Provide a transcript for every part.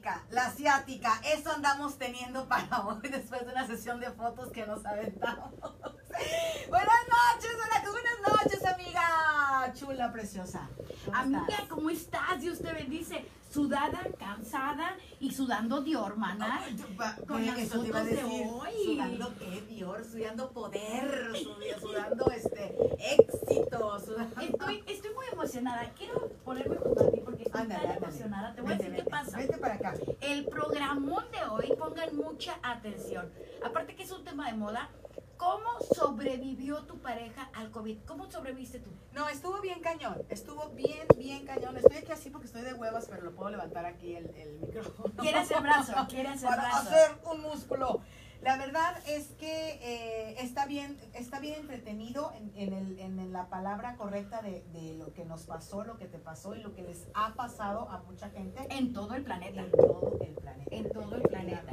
asiática, la asiática, eso andamos teniendo para hoy después de una sesión de fotos que nos aventamos. buenas noches, buenas, buenas noches, amiga chula, preciosa. ¿Cómo Amiga, estás? ¿cómo estás? Dios te bendice. Sudada, cansada y sudando Dior, mana. Pa- Con que las eso fotos de decir, hoy. Sudando qué, Dior, sudando poder, sudando este éxito, sudando. Estoy, estoy muy emocionada. Quiero ponerme junto a ti porque estoy Ándale, emocionada. Te voy a Vente, decir qué vente, pasa. Vente para acá. El programón de hoy, pongan mucha atención. Aparte que es un tema de moda, ¿cómo sobrevivió tu pareja al COVID? ¿Cómo sobreviviste tú? No, estuvo bien cañón, estuvo bien, bien cañón. Estoy aquí así porque estoy de huevas, pero lo puedo levantar aquí el, el micrófono. ¿Quieres el brazo? ¿Quieres el Para brazo? hacer un músculo. La verdad es que eh, está bien, está bien entretenido en, en el- en la palabra correcta de, de lo que nos pasó, lo que te pasó y lo que les ha pasado a mucha gente En todo el planeta. en todo el planeta. en todo el planeta.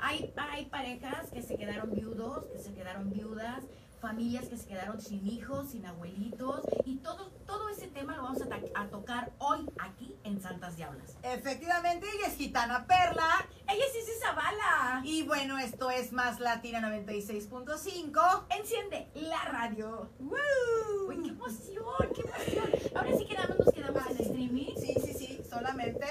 Hay, hay parejas que se quedaron viudos, que se quedaron viudas, familias que se quedaron sin hijos, sin abuelitos, y todo, todo ese tema lo vamos a, ta- a tocar hoy aquí en Santas Diablas. Efectivamente, ella es Gitana Perla. Ella es Isis Zavala. Y bueno, esto es Más Latina 96.5. Enciende la radio. ¡Woo! Uy, qué emoción, qué emoción. Ahora sí que nada más nos quedamos en streaming. Sí, sí, sí, solamente.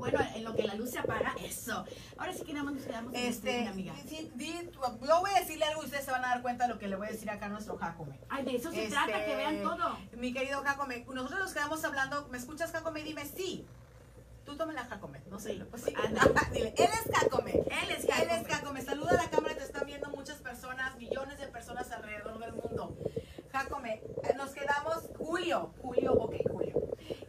Bueno, en lo que la luz se apaga, eso. Ahora sí que nada más nos quedamos en Este, amiga. sí, di- yo voy a decirle algo y ustedes se van a dar cuenta de lo que le voy a decir acá a nuestro Jacome. Ay, de eso se Este, trata, que vean todo. Mi querido Jacome, nosotros nos quedamos hablando, ¿me escuchas Jacome? Dime sí. Tú tómela Jacome, no sé. Sí, Pues sí. anda. Dile, él es Jacome. Él es Él Jacome. es Jacome. Saluda a la cámara, te están viendo muchas personas, millones de personas alrededor del mundo. Jacome, eh, nos quedamos, Julio, Julio, ok, Julio.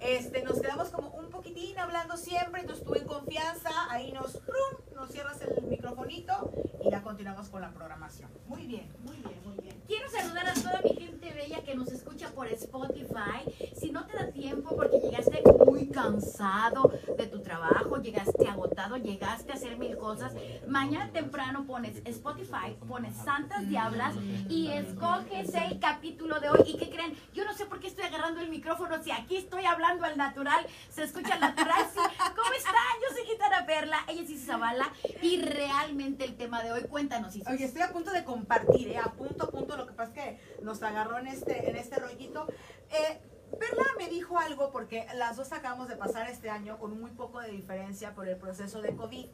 Este, nos quedamos como un poquitín hablando siempre, entonces tú en confianza, ahí nos, ¡prum! nos cierras el microfonito y ya continuamos con la programación. Muy bien, muy bien, muy bien. Quiero saludar a toda mi gente bella que nos escucha por Spotify. Si no te da tiempo porque llegaste muy cansado de tu trabajo, llegaste agotado, llegaste a hacer mil cosas, mañana temprano pones Spotify, pones Santas Diablas y escoges el capítulo de hoy. ¿Y qué creen? Yo no sé por qué estoy agarrando el micrófono si aquí estoy hablando al natural, se escucha al natural. Sí. ¿Cómo están? Yo soy Gitana Perla, ella es Isis Zavala y realmente el tema de hoy, cuéntanos. Oye, estoy a punto de compartir, ¿eh? A punto, a punto. Lo que pasa es que nos en este, en este rollito. Eh, Perla me dijo algo porque las dos acabamos de pasar este año con muy poco de diferencia por el proceso de COVID.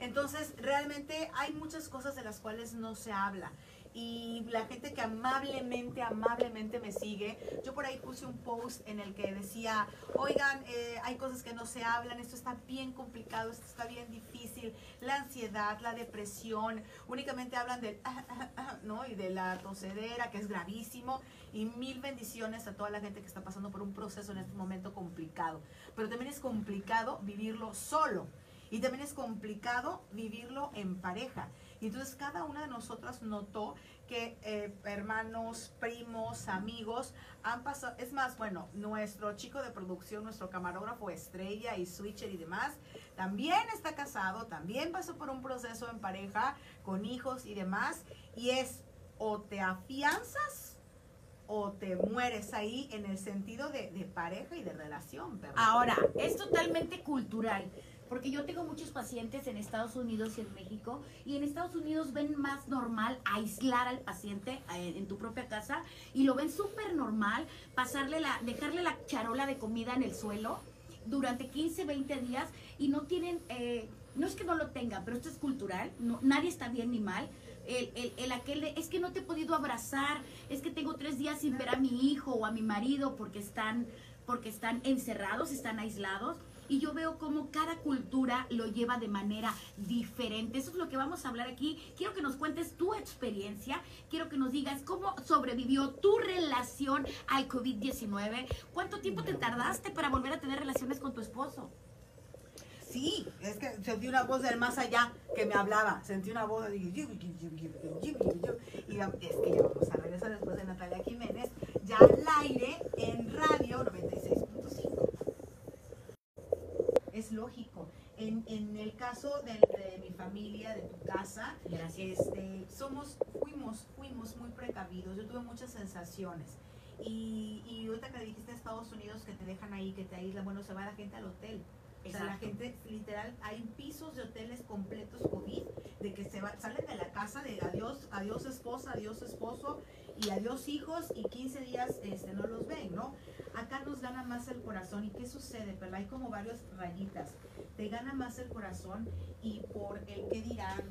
Entonces, realmente hay muchas cosas de las cuales no se habla. Y la gente que amablemente, amablemente me sigue, yo por ahí puse un post en el que decía, oigan, eh, hay cosas que no se hablan, esto está bien complicado, esto está bien difícil, la ansiedad, la depresión, únicamente hablan del, ¿no? Y de la tosedera, que es gravísimo, y mil bendiciones a toda la gente que está pasando por un proceso en este momento complicado. Pero también es complicado vivirlo solo. Y también es complicado vivirlo en pareja. Y entonces cada una de nosotras notó que eh, hermanos, primos, amigos han pasado, es más, bueno, nuestro chico de producción, nuestro camarógrafo estrella y switcher y demás, también está casado, también pasó por un proceso en pareja, con hijos y demás, y es o te afianzas o te mueres ahí en el sentido de, de pareja y de relación. Ahora, es totalmente cultural, porque yo tengo muchos pacientes en Estados Unidos y en México, y en Estados Unidos ven más normal aislar al paciente eh, en tu propia casa, y lo ven súper normal pasarle la, dejarle la charola de comida en el suelo durante 15, 20 días, y no tienen, eh, no es que no lo tengan, pero esto es cultural, no, nadie está bien ni mal. El, el, el aquel de, es que no te he podido abrazar, es que tengo tres días sin ver a mi hijo o a mi marido porque están porque están encerrados, están aislados. Y yo veo cómo cada cultura lo lleva de manera diferente. Eso es lo que vamos a hablar aquí. Quiero que nos cuentes tu experiencia. Quiero que nos digas cómo sobrevivió tu relación al COVID-19. ¿Cuánto tiempo te tardaste para volver a tener relaciones con tu esposo? Sí, es que sentí una voz del más allá que me hablaba. Sentí una voz y dije, y es que ya vamos a regresar después de Natalia Jiménez, ya al aire en radio 96.5. Es lógico. En, en el caso de, de mi familia, de tu casa, Gracias. este, somos, fuimos, fuimos muy precavidos. Yo tuve muchas sensaciones. Y, y ahorita que dijiste a Estados Unidos que te dejan ahí, que te aíslan, bueno, se va la gente al hotel. O sea, la gente, literal, hay pisos de hoteles completos COVID, de que se salen de la casa de adiós, adiós esposa, adiós esposo y adiós hijos y 15 días este, no los ven, ¿no? Acá nos gana más el corazón. ¿Y qué sucede? Pero hay como varias rayitas. Te gana más el corazón y por el que dirán,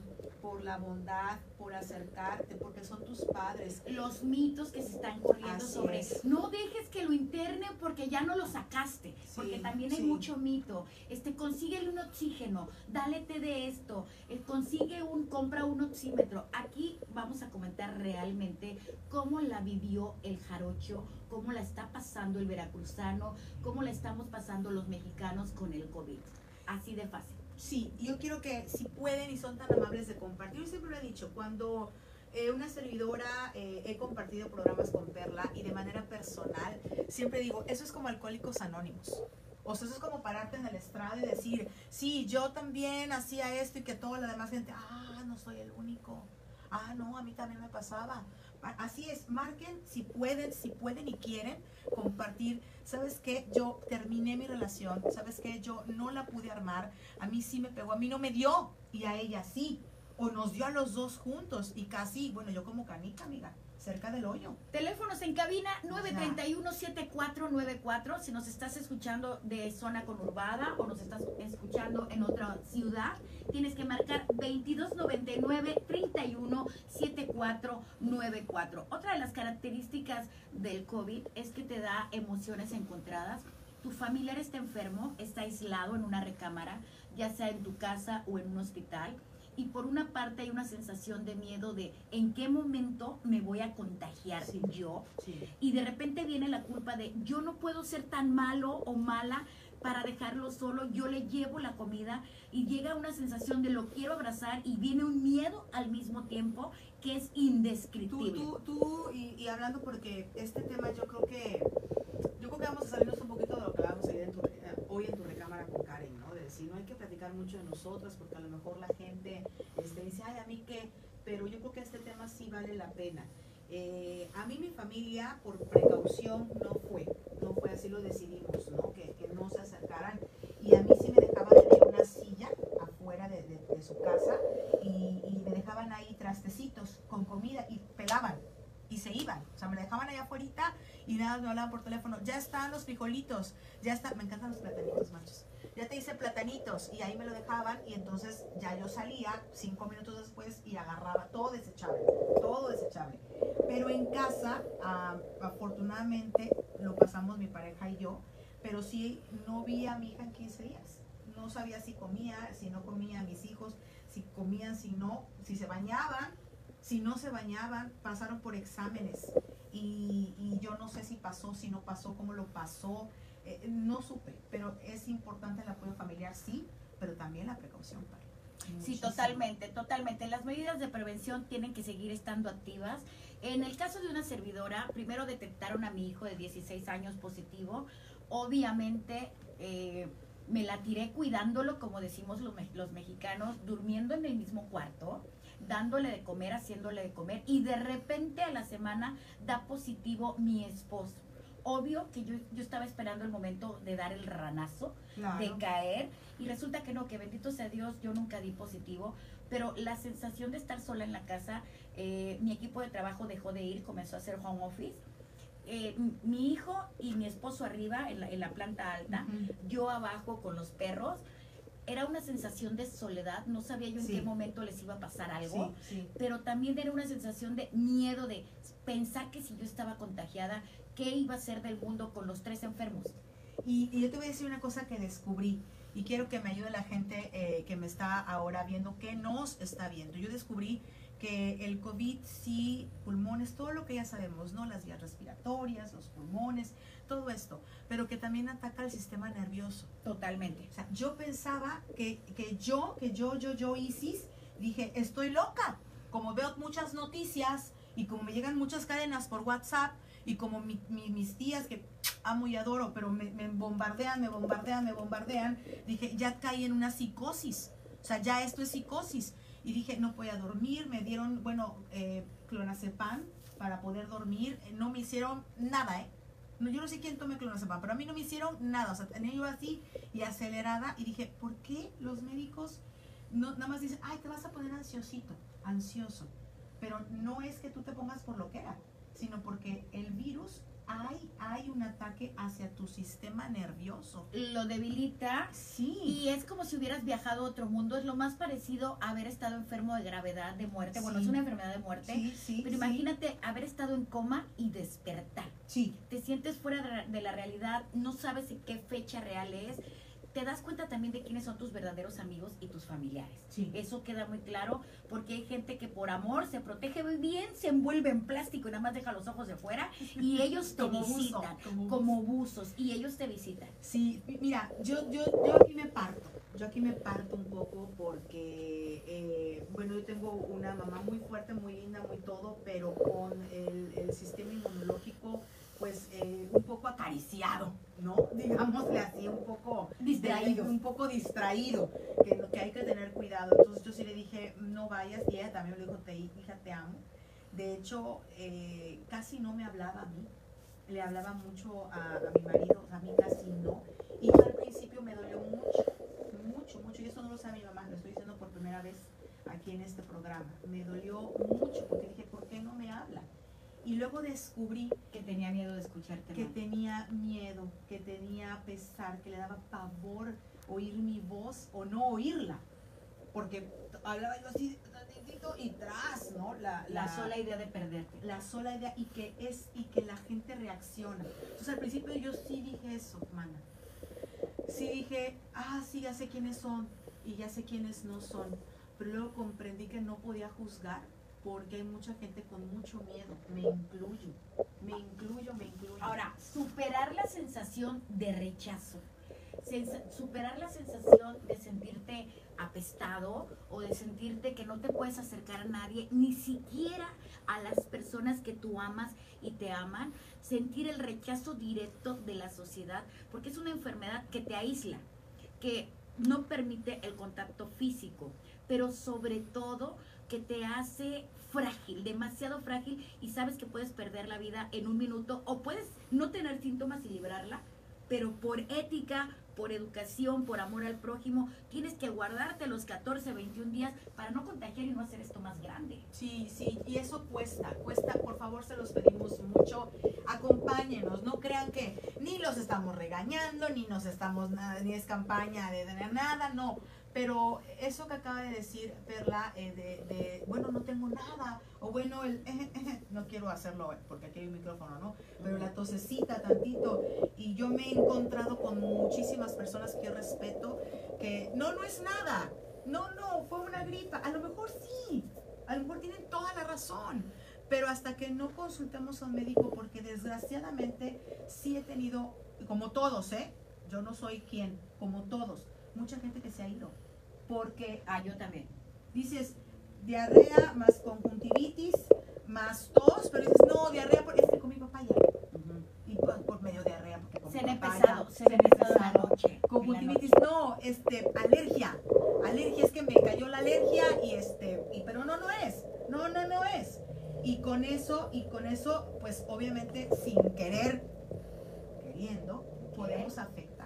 por la bondad, por acercarte, porque son tus padres. Los mitos que se están corriendo sobre. No dejes que lo internen porque ya no lo sacaste, porque también hay mucho mito. Este, consíguele un oxígeno, dálete de esto, eh, consigue un, compra un oxímetro. Aquí vamos a comentar realmente cómo la vivió el jarocho, cómo la está pasando el veracruzano, cómo la estamos pasando los mexicanos con el COVID. Así de fácil. Sí, yo quiero que si pueden y son tan amables de compartir, yo siempre lo he dicho, cuando eh, una servidora eh, he compartido programas con Perla y de manera personal, siempre digo, eso es como alcohólicos anónimos. O sea, eso es como pararte en el estrado y decir, sí, yo también hacía esto y que toda la demás gente, ah, no soy el único. Ah, no, a mí también me pasaba. Así es, marquen si pueden, si pueden y quieren compartir. ¿Sabes qué? Yo terminé mi relación. ¿Sabes qué? Yo no la pude armar. A mí sí me pegó, a mí no me dio y a ella sí. O nos dio a los dos juntos y casi, bueno, yo como canica, amiga cerca del hoyo. Teléfonos en cabina 931-7494. Si nos estás escuchando de zona conurbada o nos estás escuchando en otra ciudad, tienes que marcar 2299-317494. Otra de las características del COVID es que te da emociones encontradas. Tu familiar está enfermo, está aislado en una recámara, ya sea en tu casa o en un hospital y por una parte hay una sensación de miedo de en qué momento me voy a contagiar yo y de repente viene la culpa de yo no puedo ser tan malo o mala para dejarlo solo, yo le llevo la comida y llega una sensación de lo quiero abrazar y viene un miedo al mismo tiempo que es indescriptible. Tú, tú, tú y, y hablando porque este tema yo creo que yo creo que vamos a salirnos un poquito de lo que vamos a ir en tu, eh, hoy en tu recámara con Karen, ¿no? Hay que platicar mucho de nosotras porque a lo mejor la gente este, dice, ay, a mí qué, pero yo creo que este tema sí vale la pena. Eh, a mí mi familia por precaución no fue, no fue así lo decidimos, ¿no? Que, que no se acercaran y a mí sí me dejaban tener una silla afuera de, de, su casa y, y me dejaban ahí trastecitos con comida y pelaban y se iban. O sea, me dejaban allá afuera y nada, me hablaban por teléfono. Ya están los frijolitos, ya está. Me encantan los platanitos, machos. Ya te hice platanitos y ahí me lo dejaban y entonces ya yo salía cinco minutos después y agarraba todo desechable, todo desechable. Pero en casa, afortunadamente, lo pasamos mi pareja y yo, pero sí no vi a mi hija en 15 días. No sabía si comía, si no comía, mis hijos, si comían, si no, si se bañaban si no se bañaban, pasaron por exámenes y, yo no sé si pasó, si no pasó, cómo lo pasó, eh, no supe, pero es importante el apoyo familiar, sí, pero también la precaución. Para Sí, totalmente, totalmente. Las medidas de prevención tienen que seguir estando activas. En el caso de una servidora, primero detectaron a mi hijo de 16 años positivo. Obviamente eh, me la tiré cuidándolo, como decimos los, los mexicanos, durmiendo en el mismo cuarto dándole de comer, haciéndole de comer y de repente a la semana da positivo mi esposo. Obvio que yo, yo estaba esperando el momento de dar el ranazo, de caer y resulta que no, que bendito sea Dios, yo nunca di positivo, pero la sensación de estar sola en la casa, eh, mi equipo de trabajo dejó de ir, comenzó a hacer home office. Eh, mi hijo y mi esposo arriba en la, en la planta alta, yo abajo con los perros, era una sensación de soledad, no sabía yo en qué momento les iba a pasar algo, pero también era una sensación de miedo, de pensar que si yo estaba contagiada, ¿qué iba a ser del mundo con los tres enfermos? Y, yo te voy a decir una cosa que descubrí y quiero que me ayude la gente eh, que me está ahora viendo, que nos está viendo. Yo descubrí que el COVID sí, pulmones, todo lo que ya sabemos, ¿no? Las vías respiratorias, los pulmones, todo esto, pero que también ataca el sistema nervioso. Totalmente. O sea, yo pensaba que, que yo, que yo, yo, yo, Isis, dije, estoy loca. Como veo muchas noticias y como me llegan muchas cadenas por WhatsApp y como mis tías que amo y adoro, pero me, me bombardean, me bombardean, me bombardean, dije, ya caí en una psicosis. O sea, ya esto es psicosis y dije, no podía dormir, me dieron, bueno, eh, clonazepam para poder dormir, no me hicieron nada, ¿eh? No, yo no sé quién tome clonazepam, pero a mí no me hicieron nada. O sea, tenía yo así y acelerada y dije, ¿por qué los médicos no, nada más dicen, ay, te vas a poner ansiosito, ansioso? Pero no es que tú te pongas por lo que era, sino porque el virus hay, hay un ataque hacia tu sistema nervioso. Lo debilita. Sí. Y es como si hubieras viajado a otro mundo. Es lo más parecido a haber estado enfermo de gravedad, de muerte. Bueno, Sí. es una enfermedad de muerte. sí, sí. Pero sí. imagínate haber estado en coma y despertar. Sí, Te sientes fuera de- de la realidad, no sabes en qué fecha real es. Te das cuenta también de quiénes son tus verdaderos amigos y tus familiares. sí. Eso queda muy claro porque hay gente que por amor se protege muy bien, se envuelve en plástico y nada más deja los ojos de fuera y ellos te Como buzo, visitan como buzos y ellos te visitan. Sí, mi- mira, yo, yo, yo aquí me parto, yo aquí me parto un poco porque, eh, bueno, yo tengo una mamá muy fuerte, muy linda, muy todo, pero con el, el sistema inmunológico, pues, eh, un poco acariciado, ¿no? Digámosle así, un poco Distraído. un poco distraído, que, que hay que tener cuidado. Entonces yo sí le dije, no vayas, y ella también me dijo, te, hija, te amo. De hecho, eh, casi no me hablaba a mí, le hablaba mucho a, a mi marido, a mí casi no. Y yo al principio me dolió mucho, mucho, mucho. Y eso no lo sabe mi mamá, lo estoy diciendo por primera vez aquí en este programa. Me dolió mucho porque dije, ¿por qué no me habla? Y luego descubrí Que tenía miedo de escucharte. que tenía miedo, que tenía pesar, que le daba pavor oír mi voz o no oírla. Porque hablaba yo así y tras, ¿no? La, la sola idea de perderte. la sola idea y que es y que la gente reacciona. Entonces al principio yo sí dije eso, mana. Sí dije, ah, sí, ya sé quiénes son y ya sé quiénes no son. Pero luego comprendí que no podía juzgar porque hay mucha gente con mucho miedo. Me incluyo, me incluyo, me incluyo. Ahora, superar la sensación de rechazo. Sensa- superar la sensación de sentirte apestado o de sentirte que no te puedes acercar a nadie, ni siquiera a las personas que tú amas y te aman, sentir el rechazo directo de la sociedad, porque es una enfermedad que te aísla, que no permite el contacto físico, pero sobre todo que te hace frágil, demasiado frágil y sabes que puedes perder la vida en un minuto o puedes no tener síntomas y librarla, pero por ética, por educación, por amor al prójimo, tienes que guardarte los 14, 21 días para no contagiar y no hacer esto más grande. Sí, sí, y eso cuesta, cuesta, por favor se los pedimos mucho, acompáñenos, no crean que ni los estamos regañando, ni nos estamos, nada, ni es campaña de tener nada, no, pero eso que acaba de decir Perla, eh, de, bueno, no tengo nada, o bueno, el, no quiero hacerlo porque aquí hay un micrófono, ¿no? Pero la tosecita tantito, y yo me he encontrado con muchísimas personas que respeto, que no, no es nada, no, no, fue una gripa, a lo mejor sí, a lo mejor tienen toda la razón, pero hasta que no consultemos a un médico, porque desgraciadamente sí he tenido, como todos, ¿eh? Yo no soy quien, como todos, mucha gente que se ha ido, porque Ah, yo también. dices diarrea más conjuntivitis más tos, pero dices, no, diarrea porque es que comí papaya, y por, por medio diarrea, porque comí papaya, pesado, se me pesado en la noche. la Conjuntivitis, noche. no, este, alergia. Alergia es que me cayó la alergia y este, y, pero no, no es. No, no, no es. Y con eso, y con eso, pues obviamente sin querer, queriendo, podemos afectar.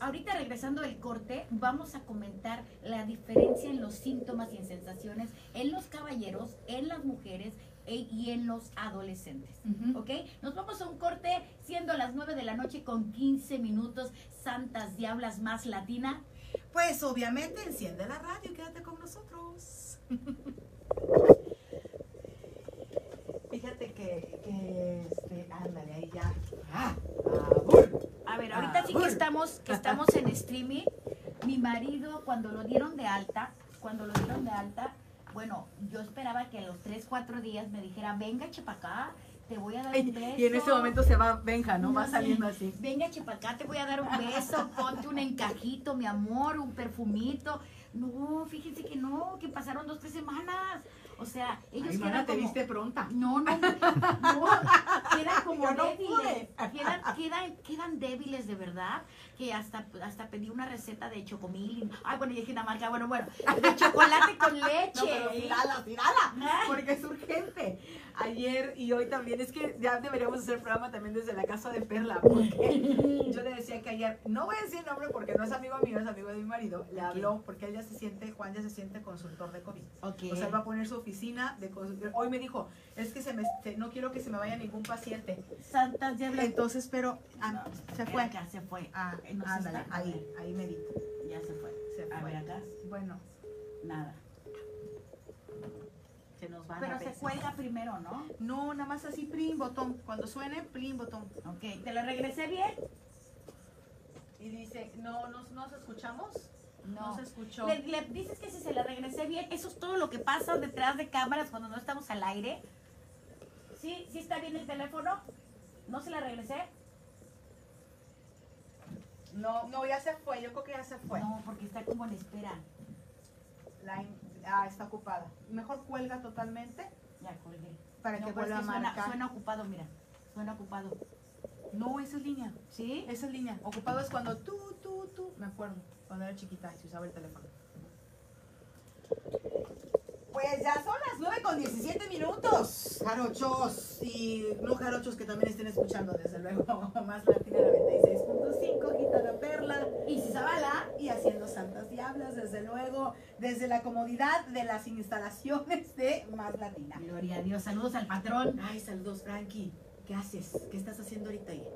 Ahorita regresando del corte, vamos a comentar la diferencia en los síntomas y en sensaciones en los caballeros, en las mujeres e- y en los adolescentes. ¿Ok? Nos vamos a un corte siendo las 9 de la noche con 15 minutos, Santas Diablas más Latina. Pues obviamente enciende la radio y quédate con nosotros. Fíjate que, que este, ándale, ahí ya. Ah. A ver, ahorita sí que estamos, que estamos en streaming. Mi marido, cuando lo dieron de alta, cuando lo dieron de alta, bueno, yo esperaba que a los 3, 4 días me dijera, venga, chepa te voy a dar un beso. Y en ese momento se va Benja, ¿no? Va saliendo así. Venga, Chepacá, te voy a dar un beso, ponte un encajito, mi amor, un perfumito. No, fíjense que no, que pasaron dos, tres semanas. O sea, ellos Ay, quedan mana, te como... viste pronta. No, no, no, quedan como no débiles, quedan, quedan, quedan débiles de verdad, que hasta, hasta pedí una receta de chocomil, ay, bueno, y una marca, bueno, bueno, de chocolate con leche. No, pero tirala, tirala, porque es urgente. Ayer y hoy también, es que ya deberíamos hacer programa también desde la casa de Perla, porque yo le decía que ayer, no voy a decir nombre porque no es amigo mío, es amigo de mi marido, le habló porque él ya se siente, Juan ya se siente consultor de COVID. O sea, él va a poner su oficina de consultor. Hoy me dijo, es que se me, no quiero que se me vaya ningún paciente. Santas ya Entonces, pero ah, se fue. Acá se fue. Ah, No ándale, ahí, ahí medito. Ya se fue. Se A fue. ver acá. Bueno, Nada. Se nos van a Pero se veces. cuelga primero, ¿no? No, nada más así, plin, botón. Cuando suene, plin, botón. Ok. ¿Te lo regresé bien? Y dice, no, ¿nos, nos escuchamos? No, se escuchó. Le, le dices que si se le regresé bien, eso es todo lo que pasa detrás de cámaras cuando no estamos al aire. ¿Sí? ¿Sí está bien el teléfono? ¿No se la regresé? No, no, ya se fue, yo creo que ya se fue. No, porque está como en espera. La ah, está ocupada. Mejor cuelga totalmente Ya colgué. para No, que vuelva a suena, marcar. suena ocupado, mira. Suena ocupado. No, esa es línea. ¿Sí? Esa es línea. Ocupado es cuando tú, tú, tú. Me acuerdo, cuando era chiquita y se usaba el teléfono. Pues ya son las 9 con 17 minutos, jarochos y no jarochos que también estén escuchando, desde luego, más Latina 96.5, Gitana Perla Y Zabala. y haciendo santas diablas, desde luego, desde la comodidad de las instalaciones de Más Latina. Gloria a Dios. Saludos al patrón. Ay, saludos, Frankie. ¿Qué haces? ¿Qué estás haciendo ahorita ahí?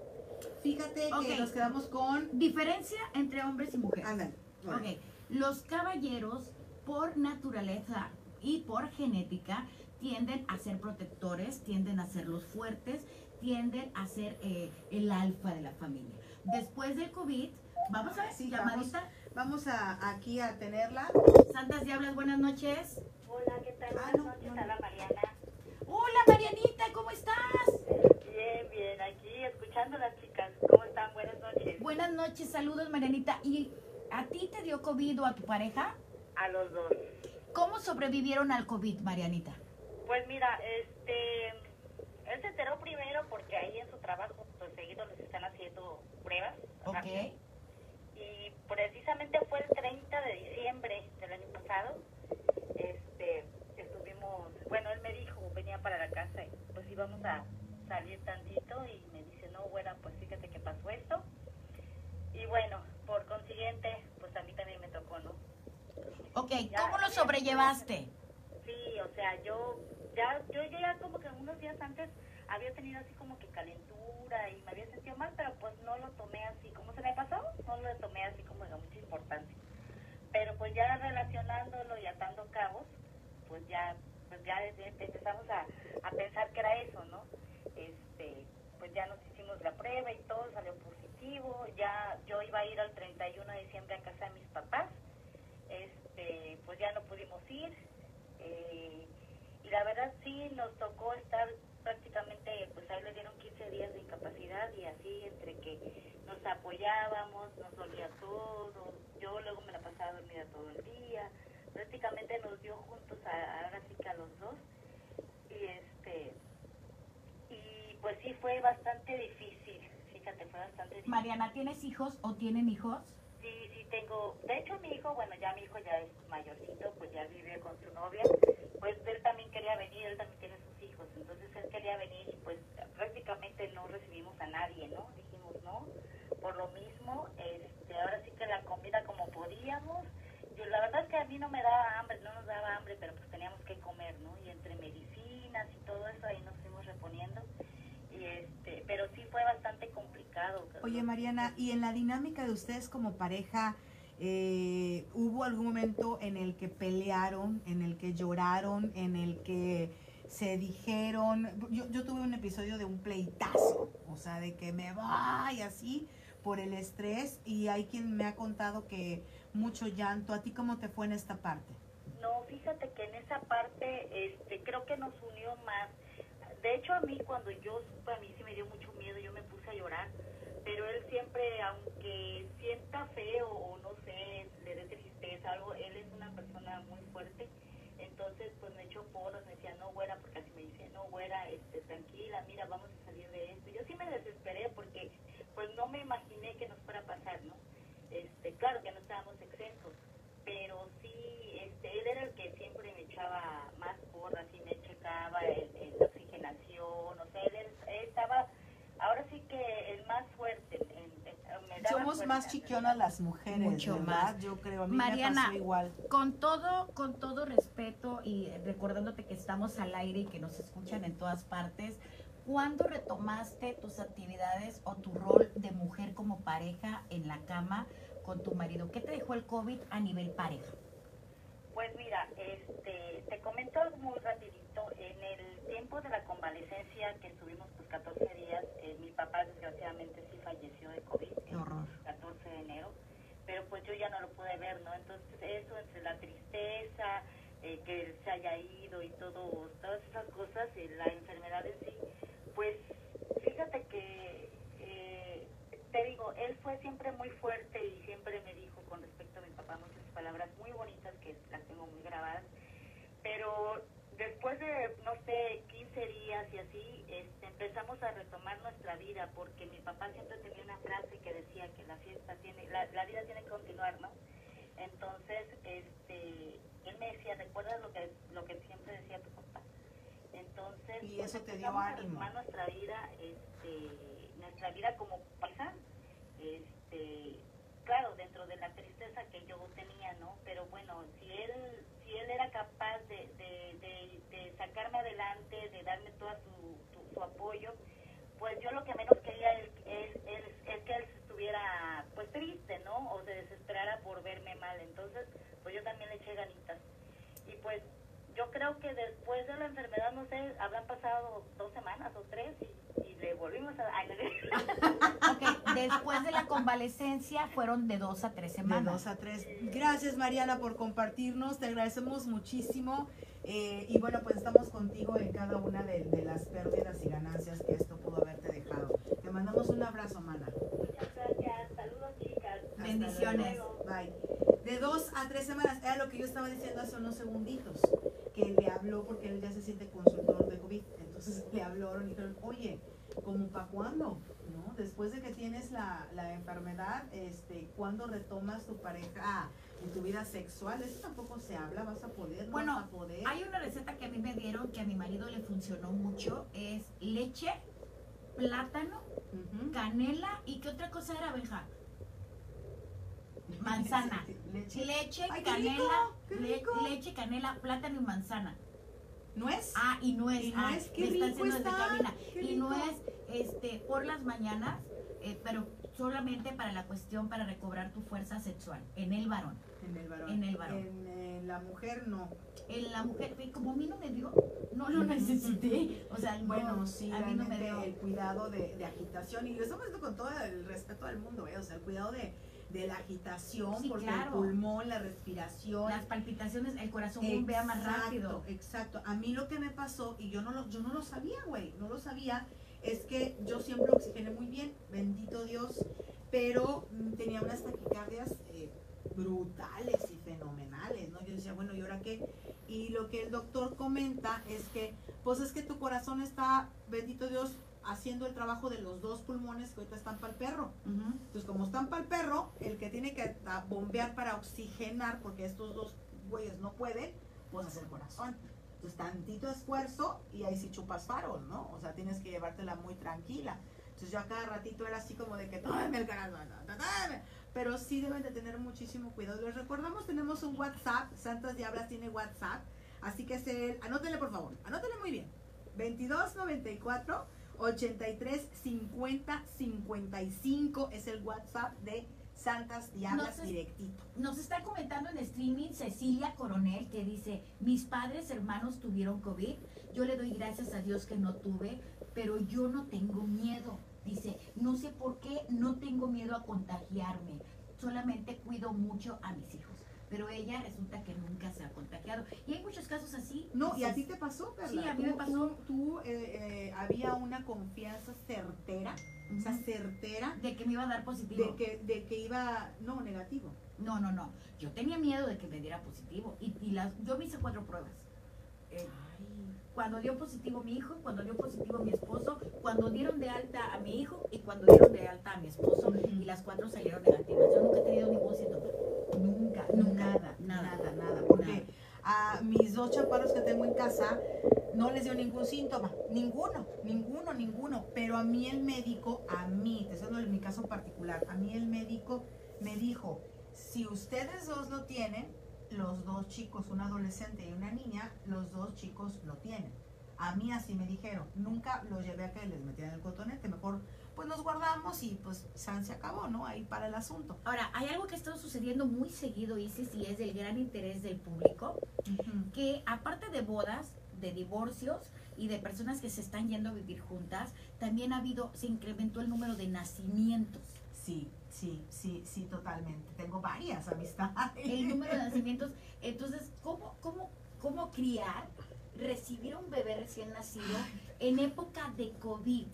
Fíjate Ok. que nos quedamos con... Diferencia entre hombres y mujeres. Ándale. Ok, los caballeros por naturaleza y por genética tienden a ser protectores, tienden a ser los fuertes, tienden a ser eh, el alfa de la familia. Después del COVID, vamos a ver si Sí, llamadita. Vamos a, aquí a tenerla. Santas Diablas, buenas noches. Hola, ¿qué tal? Ah, no, no. habla Mariana. Hola Marianita, ¿cómo estás? Bien, bien, aquí escuchando a las chicas. ¿Cómo están? Buenas noches. Buenas noches, saludos Marianita. ¿Y a ti te dio COVID o a tu pareja? A los dos. ¿Cómo sobrevivieron al COVID, Marianita? Pues mira, este, él se enteró primero porque ahí en su trabajo, pues seguido les están haciendo pruebas. Ok. rápidas. Y precisamente fue el 30 de diciembre del año pasado. Este, estuvimos, bueno, él me dijo, venía para la casa y pues íbamos a salir tantito y me dice, no, bueno, pues fíjate que pasó esto. Y bueno, por consiguiente, pues a mí también me tocó, ¿no? Ok, ¿cómo lo sobrellevaste? Sí, o sea, yo ya, yo ya como que unos días antes había tenido así como que calentura y me había sentido mal, pero pues no lo tomé así. Como se me pasó, no lo tomé así como de mucha importancia. Pero pues ya relacionándolo y atando cabos, pues ya, pues ya empezamos a, a pensar que era eso, ¿no? Este, pues ya nos hicimos la prueba y todo salió positivo, ya yo iba a ir al 31 de diciembre a casa de mis papás, este, pues ya no pudimos ir, eh, y la verdad sí nos tocó estar prácticamente, pues ahí le dieron 15 días de incapacidad y así entre que nos apoyábamos, nos dolía todo, yo luego me la pasaba dormida todo el día, prácticamente nos dio juntos a- ahora sí que a los dos y este y pues sí fue bastante difícil, fíjate, fue bastante difícil. Mariana, ¿tienes hijos o tienen hijos? Sí, sí tengo, de hecho mi hijo, bueno ya mi hijo ya es mayorcito, pues ya vive con su novia, pues él también quería venir, él también tiene sus hijos, entonces él quería venir y pues prácticamente no recibimos a nadie, ¿no? Dijimos no, por lo mismo, este, ahora sí que la comida como podíamos, yo la verdad es que a mí no me daba hambre, no nos daba hambre, pero pues teníamos que comer, ¿no? Y entre medicinas y todo eso ahí nos fuimos reponiendo, y este, pero sí fue bastante complicado. Oye, Mariana, ¿y en la dinámica de ustedes como pareja, eh, hubo algún momento en el que pelearon, en el que lloraron, en el que se dijeron? Yo, yo tuve un episodio de un pleitazo, o sea, de que me va y así por el estrés, y hay quien me ha contado que mucho llanto. ¿A ti cómo te fue en esta parte? No, fíjate que en esa parte este, creo que nos unió más. De hecho, a mí cuando yo supe, a mí sí me dio mucho miedo, yo me puse a llorar, pero él siempre, aunque sienta feo o no sé, le dé tristeza, algo, él es una persona muy fuerte, entonces pues me echó porras, me decía, no, güera, porque así me dice, no, güera, este, tranquila, mira, vamos a salir de esto. Yo sí me desesperé porque pues no me imaginé que nos fuera a pasar, ¿no? Este, claro que no estábamos exentos, pero sí, este, él era el que siempre me echaba más porras y me checaba el, estaba, ahora sí que el más fuerte. El, el, me Somos fuerte. más chiquionas las mujeres, Mucho ¿verdad? más. Yo creo, a mí Mariana, me igual. con todo, con todo respeto y recordándote que estamos al aire y que nos escuchan en todas partes, ¿cuándo retomaste tus actividades o tu rol de mujer como pareja en la cama con tu marido? ¿Qué te dejó el COVID a nivel pareja? Pues mira, este, te comento muy rapidito el tiempo de la convalecencia que estuvimos pues 14 días, eh, mi papá desgraciadamente sí falleció de COVID Qué horror. el 14 de enero, pero pues yo ya no lo pude ver, ¿no? Entonces eso entre la tristeza, eh, que él se haya ido y todo, todas esas cosas, eh, la enfermedad en sí, pues fíjate que, eh, te digo, él fue siempre muy fuerte y siempre me dijo con respecto a mi papá muchas palabras muy bonitas que las tengo muy grabadas, pero después de, no sé, 15 días y así, este, empezamos a retomar nuestra vida, porque mi papá siempre tenía una frase que decía que la fiesta tiene, la, la vida tiene que continuar, ¿no? Entonces, este, él me decía, ¿recuerdas lo que, lo que siempre decía tu papá? Entonces, Y pues, eso te dio a ánimo. retomar nuestra vida, este, nuestra vida como pareja, este, claro, dentro de la tristeza que yo tenía, ¿no? Pero bueno, si él, si él era capaz de, de, sacarme adelante, de darme todo su, apoyo, pues yo lo que menos quería es, es, es, es que él estuviera pues triste, ¿no? O se desesperara por verme mal. Entonces, pues yo también le eché ganitas. Y pues yo creo que después de la enfermedad, no sé, habrán pasado dos semanas o tres y, y le volvimos a... ay, Ok, después de la convalecencia fueron de dos a tres De semanas. dos a tres. Gracias Mariana por compartirnos, te agradecemos muchísimo. eh, y bueno, pues estamos contigo en cada una de, de las pérdidas y ganancias que esto pudo haberte dejado. Te mandamos un abrazo, Mana. Muchas gracias. Saludos, chicas. Bendiciones. Bye. De dos a tres semanas, era lo que yo estaba diciendo hace unos segunditos, que le habló porque él ya se siente consultor de COVID. Entonces le hablaron y dijeron, oye, ¿cómo para cuándo? ¿No? Después de que tienes la, la enfermedad, este, ¿cuándo retomas tu pareja en tu vida sexual? Eso tampoco se habla, vas a poder, no Bueno, vas a poder. Hay una receta que a mí me dieron que a mi marido le funcionó mucho, es leche, plátano, canela y qué otra cosa era, Benja? Manzana. Leche. Leche, Ay, qué canela, rico, qué le- rico. leche, canela, plátano y manzana. ¿Nuez? Ah, y nuez. Y ah, nuez, qué me está rico está, cabina. qué Y nuez, este, por las mañanas, eh, pero solamente para la cuestión para recobrar tu fuerza sexual en el varón. En el varón. En el varón. En, eh, la mujer no. En la mujer, eh, como a mí no me dio, no lo necesité. O sea, no, Bueno, sí, a mí no me dio. el cuidado de, de agitación, y lo estamos haciendo con todo el respeto del mundo, ¿eh? o sea, el cuidado de, de la agitación, Sí, porque claro. el pulmón, la respiración. Las palpitaciones, el corazón bombea más Exacto, rápido. Exacto. A mí lo que me pasó, y yo no lo, yo no lo sabía, güey, no lo sabía, es que yo siempre oxigené muy bien, bendito Dios, pero mm, tenía unas taquicardias eh, brutales y fenomenales, ¿no? Yo decía, bueno, ¿y ahora qué? Y lo que el doctor comenta es que, pues es que tu corazón está, bendito Dios, haciendo el trabajo de los dos pulmones que ahorita están para el perro. Ujú. Entonces, como están para el perro, el que tiene que bombear para oxigenar, porque estos dos güeyes no pueden, pues es el corazón. Entonces, tantito esfuerzo y ahí sí chupas farol, ¿no? O sea, tienes que llevártela muy tranquila. Entonces, yo a cada ratito era así como de que, tómame el corazón, tómame". Pero sí deben de tener muchísimo cuidado. Les recordamos, tenemos un WhatsApp, Santas Diablas tiene WhatsApp, así que es el, anótenle por favor, anótenle muy bien. 2294 83 50 55 es el WhatsApp de Santas Diablas directito. Nos está comentando en streaming Cecilia Coronel que dice, mis padres hermanos tuvieron COVID, yo le doy gracias a Dios que no tuve, pero yo no tengo miedo. Dice, no sé por qué no tengo miedo a contagiarme, solamente cuido mucho a mis hijos. Pero ella resulta que nunca se ha contagiado. Y hay muchos casos así. No, y a ti te pasó, Perla. Sí, a mí me pasó. Tú, eh, eh, había una confianza certera, o sea, certera, De que me iba a dar positivo. de que, de que iba, no, negativo. No, no, no. Yo tenía miedo de que me diera positivo. Y, y las, yo me hice cuatro pruebas. Eh, cuando dio positivo mi hijo, cuando dio positivo mi esposo, cuando dieron de alta a mi hijo y cuando dieron de alta a mi esposo Ujú. y las cuatro salieron negativas. Yo nunca he tenido ningún síntoma. Nada, nada. nada, nada. Porque a mis dos chaparros que tengo en casa no les dio ningún síntoma, ninguno, ninguno, ninguno. Pero a mí el médico, a mí, te estoy hablando en mi caso particular, a mí el médico me dijo, si ustedes dos lo tienen, los dos chicos, un adolescente y una niña, los dos chicos lo tienen. A mí así me dijeron, nunca los llevé a que les metieran el cotonete, mejor pues nos guardamos y pues San se acabó, ¿no? Ahí para el asunto. Ahora, hay algo que ha estado sucediendo muy seguido, Isis, y es del gran interés del público, que aparte de bodas, de divorcios y de personas que se están yendo a vivir juntas, también ha habido, se incrementó el número de nacimientos. Sí, sí, sí, sí, totalmente. Tengo varias amistades. El número de nacimientos. Entonces, ¿cómo, cómo, cómo criar, recibir un bebé recién nacido en época de COVID?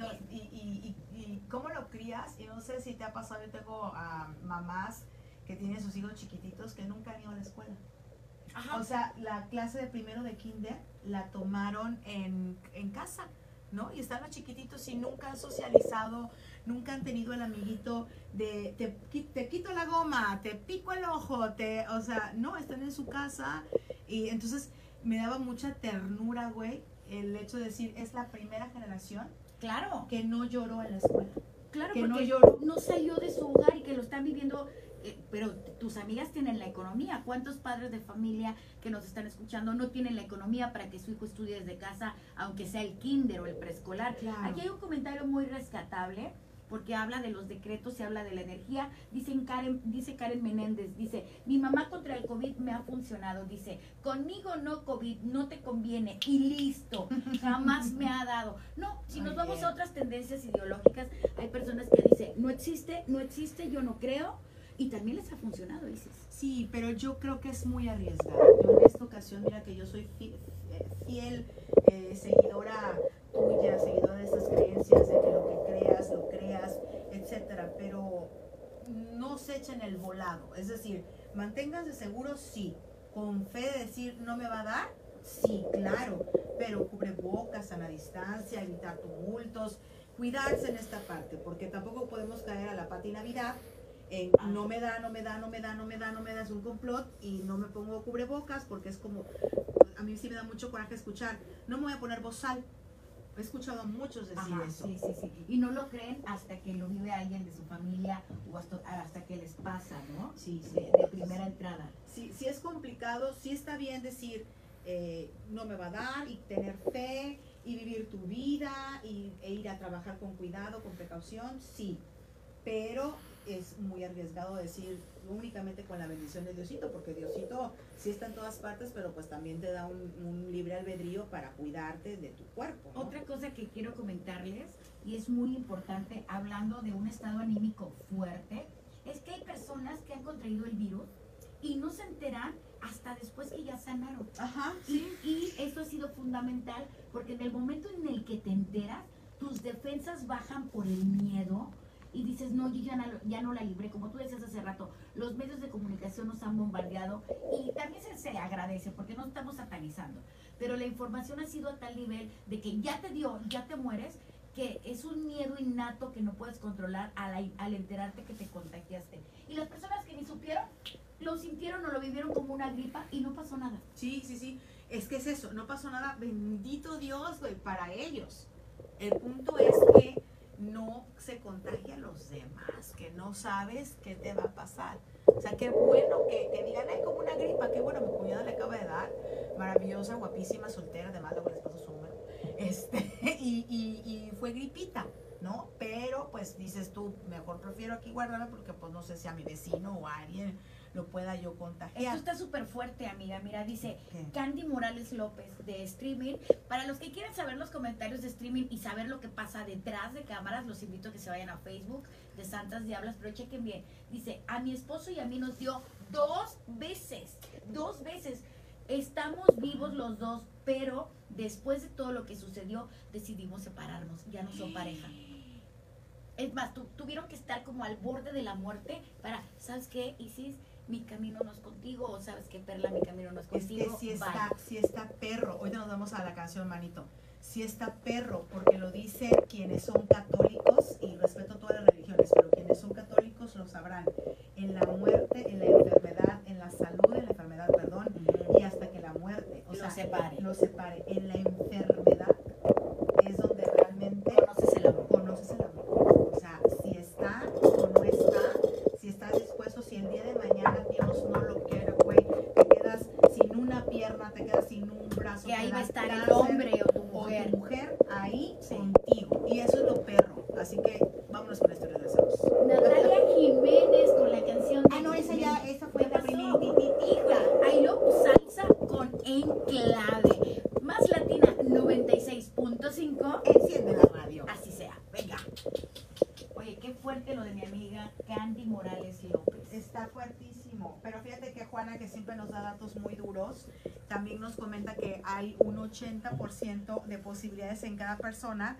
No, y, y, y, y cómo lo crías, y no sé si te ha pasado, yo tengo ah, mamás que tienen sus hijos chiquititos que nunca han ido a la escuela. O sea, la clase de primero de kinder la tomaron en, en casa, ¿no? Y están los chiquititos y nunca han socializado, nunca han tenido el amiguito de te, te quito la goma, te pico el ojo, te, o sea, no, están en su casa y entonces me daba mucha ternura, güey, el hecho de decir, es la primera generación Claro, que no lloró en la escuela. claro, que no porque lloró. no salió de su hogar y que lo están viviendo. eh, pero tus amigas tienen la economía. ¿Cuántos padres de familia que nos están escuchando no tienen la economía para que su hijo estudie desde casa, aunque sea el kinder o el preescolar? Claro. Aquí hay un comentario muy rescatable porque habla de los decretos y habla de la energía. Dicen Karen, dice Karen Menéndez, dice, mi mamá contra el COVID me ha funcionado. Dice, conmigo no COVID, no te conviene. Y listo, jamás me ha dado. No, si nos vamos a otras tendencias ideológicas, hay personas que dicen, no existe, no existe, yo no creo. Y también les ha funcionado, dices. Sí, pero yo creo que es muy arriesgado. Yo en esta ocasión, mira que yo soy eh, fiel eh, seguidora tuya, seguidora de estas creencias, de que lo que creas, lo creas, etcétera, pero no se echen el volado. Es decir, manténganse seguros, sí. Con fe de decir, no me va a dar, sí, claro. Pero cubrebocas, sana distancia, evitar tumultos, cuidarse en esta parte, porque tampoco podemos caer a la pati Navidad en no me da, no me da, no me da, no me da, no me da, es un complot y no me pongo cubrebocas porque es como, a mí sí me da mucho coraje escuchar, no me voy a poner bozal. He escuchado a muchos decir Ajá, eso. sí, sí, sí. Y no lo creen hasta que lo vive alguien de su familia o hasta, hasta que les pasa, ¿no? Sí, sí. De, de primera entrada. Sí, sí es complicado, sí está bien decir, eh, no me va a dar y tener fe y vivir tu vida y, e ir a trabajar con cuidado, con precaución, sí. Pero es muy arriesgado decir únicamente con la bendición de Diosito, porque Diosito sí está en todas partes, pero pues también te da un, un libre albedrío para cuidarte de tu cuerpo. ¿no? Otra cosa que quiero comentarles, y es muy importante, hablando de un estado anímico fuerte, es que hay personas que han contraído el virus y no se enteran hasta después que ya sanaron. Ajá, Y, y eso ha sido fundamental porque en el momento en el que te enteras, tus defensas bajan por el miedo y dices, no, yo ya no, ya no la libré. Como tú decías hace rato, los medios de comunicación nos han bombardeado y también se, se agradece porque no estamos satanizando. Pero la información ha sido a tal nivel de que ya te dio, ya te mueres, que es un miedo innato que no puedes controlar al, al enterarte que te contagiaste. Y las personas que ni supieron, lo sintieron o lo vivieron como una gripa y no pasó nada. Sí, sí, sí. Es que es eso, no pasó nada. Bendito Dios, güey, para ellos. El punto es que no se contagia a los demás, que no sabes qué te va a pasar. O sea, qué bueno que, digan, ay, como una gripa, qué bueno, mi cuñada le acaba de dar, maravillosa, guapísima, soltera, además luego les paso su número. Este, y, y, y fue gripita, ¿no? Pero pues dices tú, mejor prefiero aquí guardarla porque pues no sé si a mi vecino o a alguien lo pueda yo Esto contagiar. está súper fuerte, amiga. Mira, dice ¿Qué? Candy Morales López de streaming. Para los que quieren saber los comentarios de streaming y saber lo que pasa detrás de cámaras, los invito a que se vayan a Facebook de Santas Diablas, pero chequen bien. Dice, a mi esposo y a mí nos dio dos veces, dos veces. Estamos vivos los dos, pero después de todo lo que sucedió, decidimos separarnos. Ya no son pareja. Es más, tu- tuvieron que estar como al borde de la muerte para, ¿sabes qué, Isis? Mi camino no es contigo, o sabes qué, Perla, mi camino no es Es que contigo. si bye". está, si está perro, hoy nos vamos a la canción, manito. Si está perro, porque lo dice quienes son católicos, y respeto todas las religiones, pero quienes son católicos lo sabrán. En la muerte, en la enfermedad, en la salud, en la enfermedad, perdón, y hasta que la la muerte. O Lo sea, separe. Lo separe. En la enfermedad ahí contigo. Y eso es lo perro. Así que vámonos con la historia de deseos. Natalia Jiménez con la canción de Ah, no, esa ya, esa fue ¿Qué la pasó? primititita. Ahí lo salsa con enclave. Más latina 96.5. Enciende la radio. Así sea. Venga. Oye, qué fuerte lo de mi amiga Candy Morales López. Está fuertísimo. Pero fíjate que Juana, que siempre nos da datos muy duros, también nos comenta que hay un 80% de posibilidades en cada persona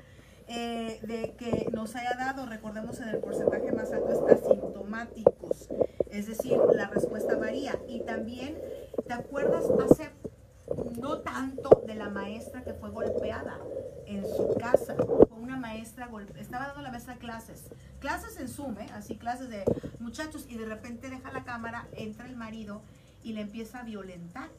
eh, de que nos haya dado, recordemos en el porcentaje más alto, es asintomáticos. Es decir, la respuesta varía. Y también, ¿te acuerdas hace no tanto de la maestra que fue golpeada en su casa? Fue una maestra, golpe, estaba dando la maestra clases, clases en Zoom, ¿eh? así clases de muchachos, y de repente deja la cámara, entra el marido y le empieza a violentar.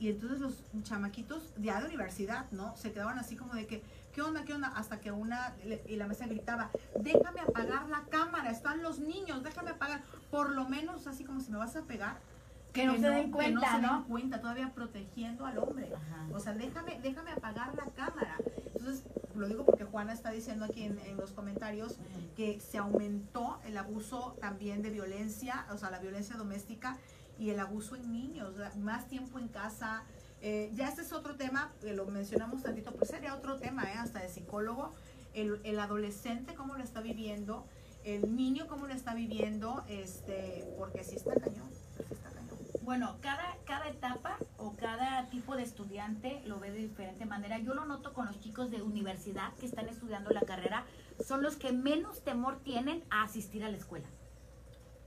Y entonces los chamaquitos ya de universidad, ¿no? Se quedaban así como de que, ¿qué onda, qué onda? Hasta que una, y la maestra gritaba, déjame apagar la cámara, están los niños, déjame apagar. Por lo menos así como si me vas a pegar. Que no se den que cuenta, se den ¿no? cuenta, todavía protegiendo al hombre. Ajá. O sea, déjame, déjame apagar la cámara. Entonces, lo digo porque Juana está diciendo aquí en, en los comentarios que se aumentó el abuso también de violencia, o sea, la violencia doméstica y el abuso en niños, más tiempo en casa. Eh, ya este es otro tema, eh, lo mencionamos tantito, pero sería otro tema, eh, hasta de psicólogo. El, el adolescente, cómo lo está viviendo, el niño, cómo lo está viviendo, este, porque sí está cañón, sí está cañón. Bueno, cada, cada etapa o cada tipo de estudiante lo ve de diferente manera. Yo lo noto con los chicos de universidad que están estudiando la carrera, son los que menos temor tienen a asistir a la escuela.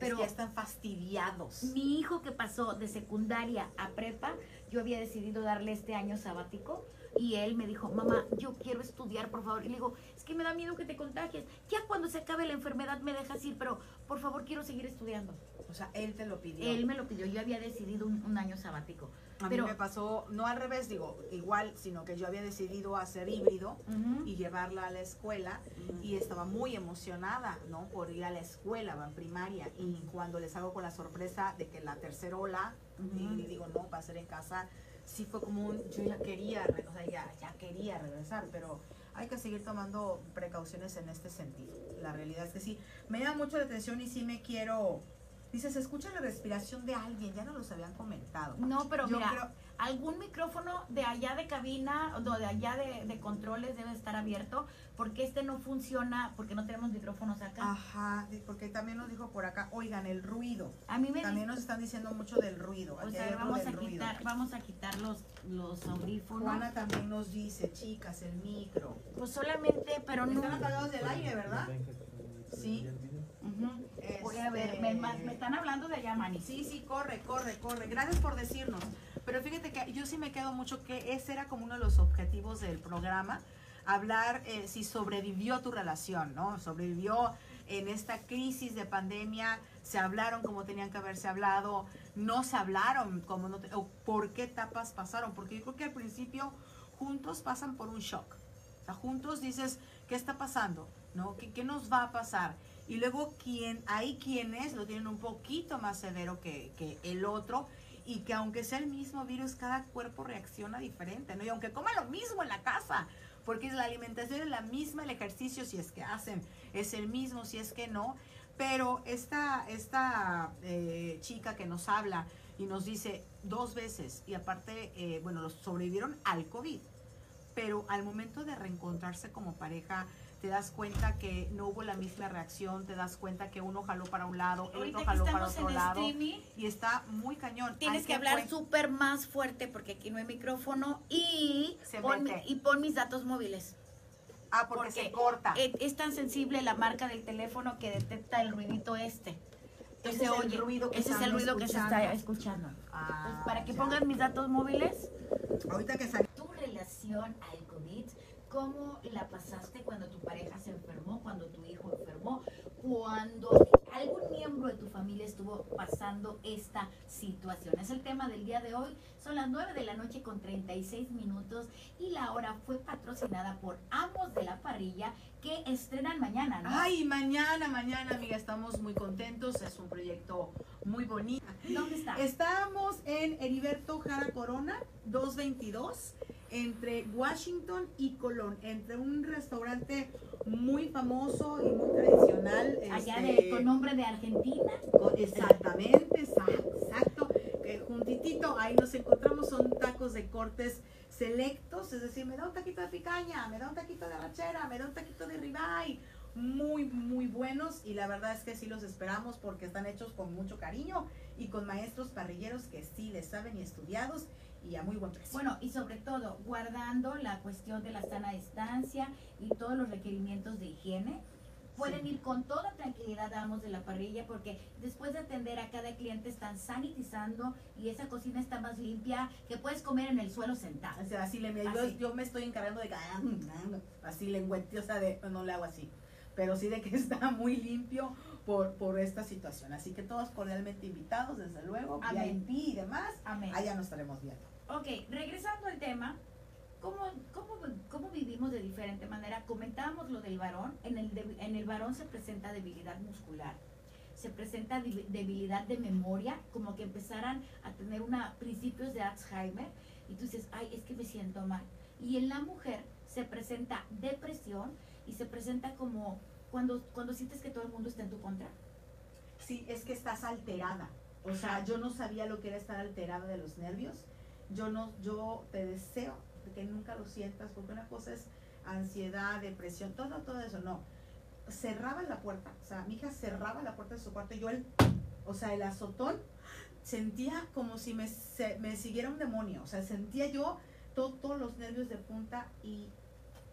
Pero ya están fastidiados. mi hijo que pasó de secundaria a prepa, yo había decidido darle este año sabático y él me dijo, mamá, yo quiero estudiar, por favor. Y le digo, es que me da miedo que te contagies. Ya cuando se acabe la enfermedad me dejas ir, pero por favor quiero seguir estudiando. O sea, él te lo pidió. Él me lo pidió, yo había decidido un, un año sabático. A pero- mí me pasó, no al revés, digo, igual, sino que yo había decidido hacer híbrido y llevarla a la escuela y estaba muy emocionada, ¿no? Por ir a la escuela, va en primaria. Y cuando les hago con la sorpresa de que la tercera ola, y digo, no, va a ser en casa, sí fue como un, yo ya quería, o sea, ya, ya quería regresar, pero hay que seguir tomando precauciones en este sentido. La realidad es que sí, me llama mucho la atención y sí me quiero... Dice, se escucha la respiración de alguien, ya no los habían comentado. No, pero Yo mira, creo- algún micrófono de allá de cabina o de allá de, de controles debe estar abierto porque este no funciona porque no tenemos micrófonos acá. Ajá, porque también nos dijo por acá, oigan, el ruido. A mí me También nos están diciendo mucho del ruido. o sea, vamos a ruido. quitar, vamos a quitar los, los audífonos. Juana también nos dice, chicas, el micro. Pues solamente, pero no. Están apagados del aire, ¿verdad? Sí. Voy a ver, me, están hablando de allá, Mani. Sí, sí, corre, corre, corre. Gracias por decirnos. Pero fíjate que yo sí me quedo mucho que ese era como uno de los objetivos del programa, hablar eh, si sobrevivió tu relación, ¿no? Sobrevivió en esta crisis de pandemia, se hablaron como tenían que haberse hablado, no se hablaron como no, o por qué etapas pasaron, porque yo creo que al principio juntos pasan por un shock. O sea, juntos dices, ¿qué está pasando? ¿No? ¿Qué, qué nos va a pasar? Y luego quien, hay quienes lo tienen un poquito más severo que, que el otro y que aunque sea el mismo virus, cada cuerpo reacciona diferente, ¿no? Y aunque coma lo mismo en la casa, porque la alimentación es la misma, el ejercicio si es que hacen es el mismo, si es que no, pero esta, esta eh, chica que nos habla y nos dice dos veces, y aparte, eh, bueno, los sobrevivieron al COVID, pero al momento de reencontrarse como pareja, te das cuenta que no hubo la misma reacción, te das cuenta que uno jaló para un lado, el otro jaló para otro en lado, streaming, y está muy cañón. tienes Hay que hablar súper más fuerte porque aquí no hay micrófono y Se pon, mete. y pon mis datos móviles. Ah, porque, porque se corta. Eh, es tan sensible la marca del teléfono que detecta el ruidito este. Ese se es el oye. ruido que Ese es el ruido que se está escuchando. Ah, Entonces, para que ya. pongan mis datos móviles, Ahorita que salió tu relación al COVID cómo la pasaste cuando tu pareja se enfermó, cuando tu hijo enfermó, cuando algún miembro de tu familia estuvo pasando esta situación. Es el tema del día de hoy. Son las 9 de la noche con 36 minutos y la hora fue patrocinada por Amos de la Parrilla que estrenan mañana, ¿no? Ay, mañana, mañana, amiga, estamos muy contentos. Es un proyecto muy bonito. ¿Dónde está? Estamos en Heriberto Jara Corona, 222, entre Washington y Colón, entre un restaurante muy famoso y muy tradicional. Allá este, de, con nombre de Argentina. Exactamente, exacto, juntitito, ahí nos encontramos, son tacos de cortes selectos, es decir, me da un taquito de picaña, me da un taquito de arrachera, me da un taquito de ribeye, muy, muy buenos y la verdad es que sí los esperamos porque están hechos con mucho cariño y con maestros parrilleros que sí les saben y estudiados y a muy buen precio. Bueno, y sobre todo, guardando la cuestión de la sana distancia y todos los requerimientos de higiene. Pueden Sí. ir con toda tranquilidad a Amos de la Parrilla porque después de atender a cada cliente están sanitizando y esa cocina está más limpia que puedes comer en el suelo sentado. O sea, así le me, yo, Así. yo me estoy encargando de que, ah, mm, así le o sea, de, no le hago así, pero sí de que está muy limpio por, por esta situación. Así que todos cordialmente invitados, desde luego, Amén. VIP y demás, Amén. allá nos estaremos viendo. Ok, regresando al tema, ¿cómo, cómo, cómo vivimos de diferente manera? Comentábamos lo del varón. En el, de- en el varón se presenta debilidad muscular, se presenta debi- debilidad de memoria, como que empezaran a tener una principios de Alzheimer. Y tú dices, ay, es que me siento mal. Y en la mujer se presenta depresión y se presenta como cuando, cuando sientes que todo el mundo está en tu contra. Sí, es que estás alterada. O sea, yo no sabía lo que era estar alterada de los nervios. Yo no, yo te deseo que nunca lo sientas, porque una cosa es ansiedad, depresión, todo, todo eso, no. Cerraba la puerta, o sea, mi hija cerraba la puerta de su cuarto y yo el, o sea, el azotón, sentía como si me, se- me siguiera un demonio, o sea, sentía yo to- todos los nervios de punta y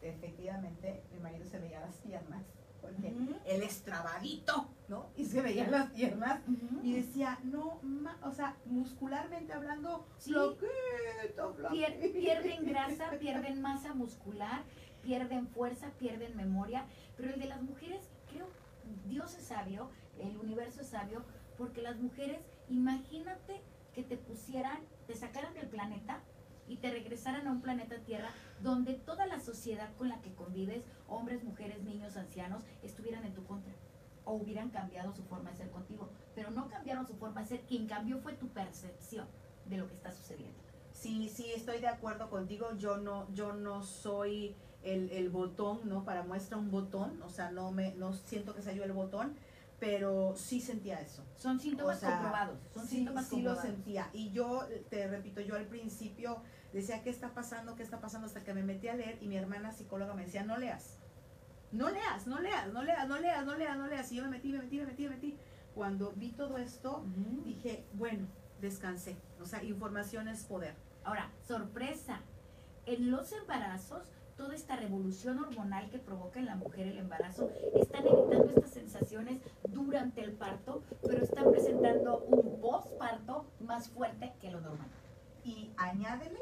efectivamente mi marido se veía las piernas, porque él es trabadito, ¿no? Y se veía las piernas y decía, no, ma- o sea, muscularmente hablando, Sí. Pier- flaquito. pierden grasa, pierden masa muscular, pierden fuerza, pierden memoria, pero el de las mujeres, creo, Dios es sabio, el universo es sabio, porque las mujeres, imagínate que te pusieran, te sacaran del planeta y te regresaran a un planeta Tierra donde toda la sociedad con la que convives, hombres, mujeres, niños, ancianos, estuvieran en tu contra o hubieran cambiado su forma de ser contigo, pero no cambiaron su forma de ser, quien cambió fue tu percepción de lo que está sucediendo. Sí, sí, estoy de acuerdo contigo. Yo no, yo no soy el, el botón, ¿no? Para muestra un botón, o sea, no me, no siento que sea yo el botón, pero sí sentía eso. Son síntomas O sea, comprobados. Son sí, síntomas sí lo comprobados. sentía. Y yo, te repito, yo al principio decía, ¿qué está pasando? ¿Qué está pasando? Hasta que me metí a leer y mi hermana psicóloga me decía, no leas. No leas, no leas, no leas, no leas, no leas, no leas. Y yo me metí, me metí, me metí, me metí. Cuando vi todo esto, dije, bueno, descansé. O sea, información es poder. Ahora, sorpresa. En los embarazos, toda esta revolución hormonal que provoca en la mujer el embarazo, están evitando estas sensaciones durante el parto, pero están presentando un postparto más fuerte que lo normal. Y añádele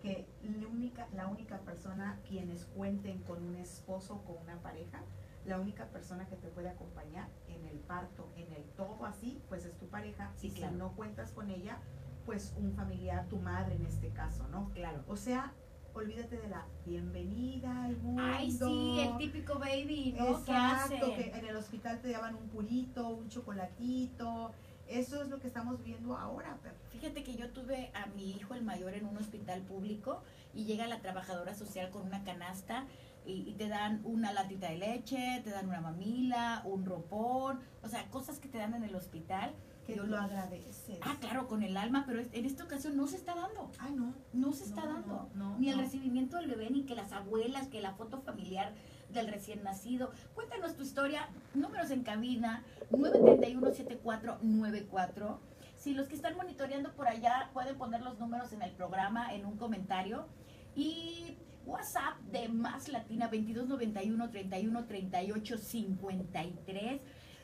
que la única, la única persona quienes cuenten con un esposo o con una pareja, la única persona que te puede acompañar en el parto, en el todo así, pues es tu pareja. Sí, y claro. si no cuentas con ella, pues un familiar, tu madre en este caso, ¿no? Claro. O sea, olvídate de la bienvenida al mundo. Ay, sí, el típico baby, ¿no? ¿Qué Exacto, que en el hospital te daban un purito, un chocolatito. Eso es lo que estamos viendo ahora, pero Fíjate que yo tuve a mi hijo el mayor en un hospital público y llega la trabajadora social con una canasta y, y te dan una latita de leche, te dan una mamila, un ropón, o sea, cosas que te dan en el hospital. que Yo lo agradeces. Ah, claro, con el alma, pero en esta ocasión no se está dando. Ay, no. No se está No, dando. no, no, ni el recibimiento del bebé, ni que las abuelas, que la foto familiar del recién nacido. Cuéntanos tu historia. Números en cabina, 931-7494. Si los que están monitoreando por allá pueden poner los números en el programa, en un comentario. Y WhatsApp de Más Latina 2291 31 38 53.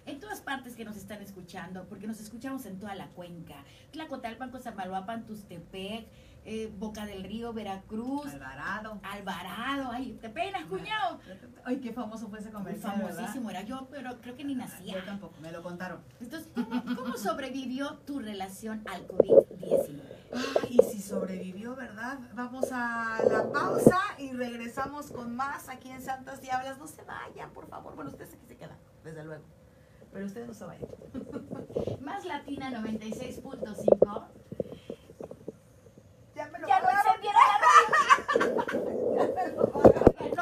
En todas partes que nos están escuchando, porque nos escuchamos en toda la cuenca. Tlacotalpan, Cosamaloapan, Tustepec, eh, Boca del Río, Veracruz, Alvarado. Alvarado. Ay, te penas, cuñado. Ay, qué famoso fue ese comercial, ¿verdad? Famosísimo era yo, pero creo que ni Yo nacía. tampoco, me lo contaron. Entonces, ¿cómo, cómo sobrevivió tu relación al COVID-19? Ay, y si sobrevivió, ¿verdad? Vamos a la pausa y regresamos con más aquí en Santas Diablas. No se vayan, por favor. Bueno, ustedes aquí se quedan, desde luego. Pero ustedes no se vayan. Más Latina 96.5. Ya me lo Ya no pagaron.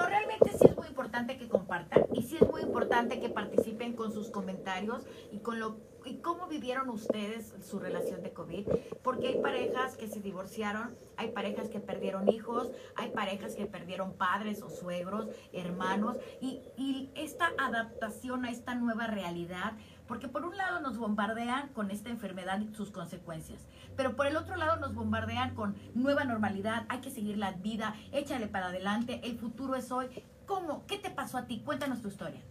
realmente sí es muy importante que compartan y sí es muy importante que participen con sus comentarios y con lo y cómo vivieron ustedes su relación de COVID, porque hay parejas que se divorciaron, hay parejas que perdieron hijos, hay parejas que perdieron padres o suegros, hermanos, y, y esta adaptación a esta nueva realidad, porque por un lado nos bombardean con esta enfermedad y sus consecuencias, pero por el otro lado nos bombardean con nueva normalidad, hay que seguir la vida, échale para adelante, el futuro es hoy. ¿Cómo? ¿Qué te pasó a ti? Cuéntanos tu historia.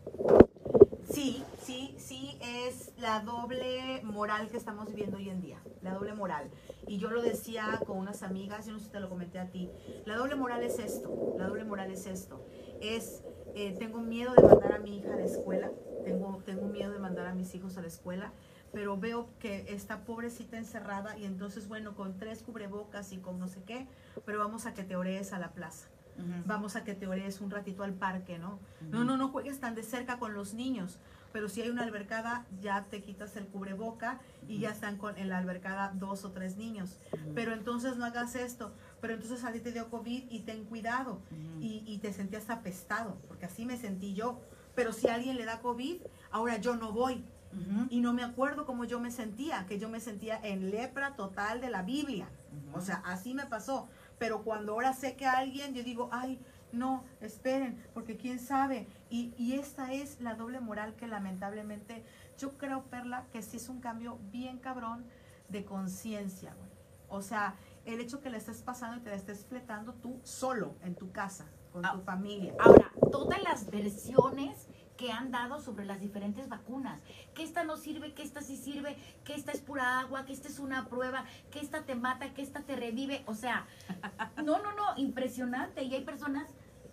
Sí, sí, sí, es la doble moral que estamos viviendo hoy en día, la doble moral. Y yo lo decía con unas amigas, yo no sé si te lo comenté a ti, la doble moral es esto, la doble moral es esto, es, eh, tengo miedo de mandar a mi hija a la escuela, tengo, tengo miedo de mandar a mis hijos a la escuela, pero veo que está pobrecita encerrada y entonces, bueno, con tres cubrebocas y con no sé qué, pero vamos a que te orees a la plaza. Vamos a que te orees un ratito al parque, ¿no? No, no, no juegues tan de cerca con los niños, pero si hay una albercada, ya te quitas el cubreboca y ya están con en la albercada dos o tres niños. Pero entonces no hagas esto, pero entonces a ti te dio COVID y ten cuidado y, y te sentías apestado, porque así me sentí yo. Pero si a alguien le da COVID, ahora yo no voy. Y no me acuerdo cómo yo me sentía, que yo me sentía en lepra total de la Biblia. O sea, así me pasó. Pero cuando ahora sé que alguien, yo digo, ay, no, esperen, porque quién sabe. Y, y esta es la doble moral que lamentablemente yo creo, Perla, que sí es un cambio bien cabrón de conciencia, güey. O sea, el hecho que le estés pasando y te la estés fletando tú solo en tu casa, con Ah. tu familia. Ahora, todas las versiones que han dado sobre las diferentes vacunas, que esta no sirve, que esta sí sirve, que esta es pura agua, que esta es una prueba, que esta te mata, que esta te revive, o sea, no, no, no, impresionante. Y hay personas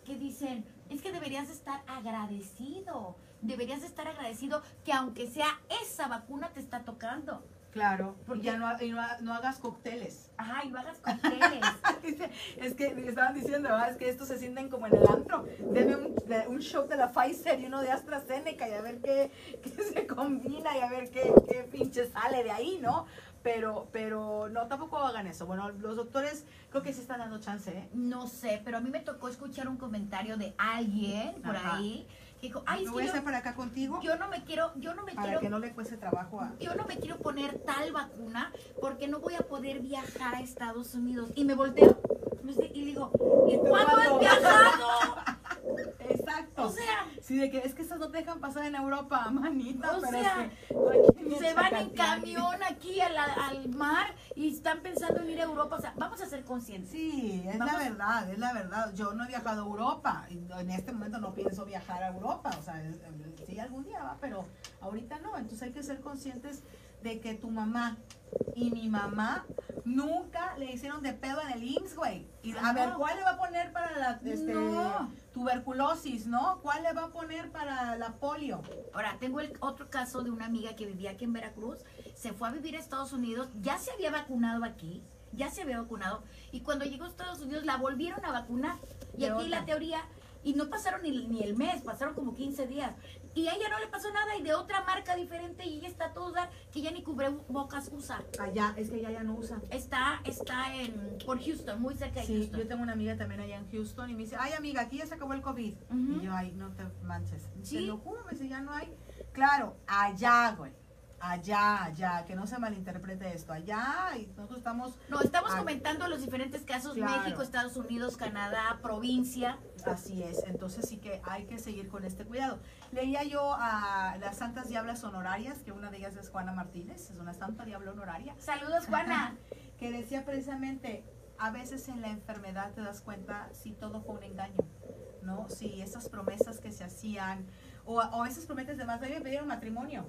que dicen, es que deberías estar agradecido, deberías estar agradecido que aunque sea esa vacuna te está tocando. Claro, porque ya no, y no, no hagas cócteles. Ay, no hagas cócteles. Es que me estaban diciendo, ¿verdad? Es que estos se sienten como en el antro. Deme un, de- un shot de la Pfizer y uno de AstraZeneca y a ver qué, qué se combina y a ver qué, qué pinche sale de ahí, ¿no? Pero, pero no, tampoco hagan eso. Bueno, los doctores creo que sí están dando chance, ¿eh? No sé, pero a mí me tocó escuchar un comentario de alguien por Ajá. ahí que dijo, ay, Me voy que a yo, hacer para acá contigo yo no me quiero, yo no me para quiero, que no le cueste trabajo a... yo no me quiero poner tal vacuna porque no voy a poder viajar a Estados Unidos. Y me volteo y le digo, ¿y ¿Y tú cuándo cuándo? has viajado? Exacto. O sea, Sí, de que es que estas no te dejan pasar en Europa, manita. O pero sea, es que se van en camión aquí a la- al mar y están pensando en ir a Europa. O sea, vamos a ser conscientes. Sí, es Vamos- la verdad, es la verdad. Yo no he viajado a Europa. y En este momento no pienso viajar a Europa. O sea, es- sí, algún día va, pero ahorita no. Entonces hay que ser conscientes de que tu mamá y mi mamá nunca le hicieron de pedo en el IMSS, güey. Y a ver. ¿cuál le va a poner para la este, No. tuberculosis, no? ¿Cuál le va a poner para la polio? Ahora, tengo el otro caso de una amiga que vivía aquí en Veracruz, se fue a vivir a Estados Unidos, ya se había vacunado aquí, ya se había vacunado, y cuando llegó a Estados Unidos la volvieron a vacunar. Y aquí otra. la teoría, y no pasaron ni, ni el mes, pasaron como 15 días. Y a ella no le pasó nada, y de otra marca diferente, y ella está toda, que ya ni cubrebocas usa. Allá, es que ella ya no usa. Está, está en, por Houston, muy cerca de Sí, Houston. yo tengo una amiga también allá en Houston y me dice, ay amiga, aquí ya se acabó el COVID. Y yo, ay, no te manches. Sí. Te lo juro, me dice, ya no hay. Claro, allá, güey. Allá, allá, que no se malinterprete esto. Allá, y nosotros estamos, No, estamos comentando los diferentes casos, Claro. México, Estados Unidos, Canadá, provincia. así es. Entonces sí que hay que seguir con este cuidado. Leía yo a las santas diablas honorarias, que una de ellas es Juana Martínez, es una santa diabla honoraria. Saludos, Juana. que decía precisamente, a veces en la enfermedad te das cuenta si todo fue un engaño, ¿no? Si esas promesas que se hacían, o, o esas promesas de más, a mí me pidieron matrimonio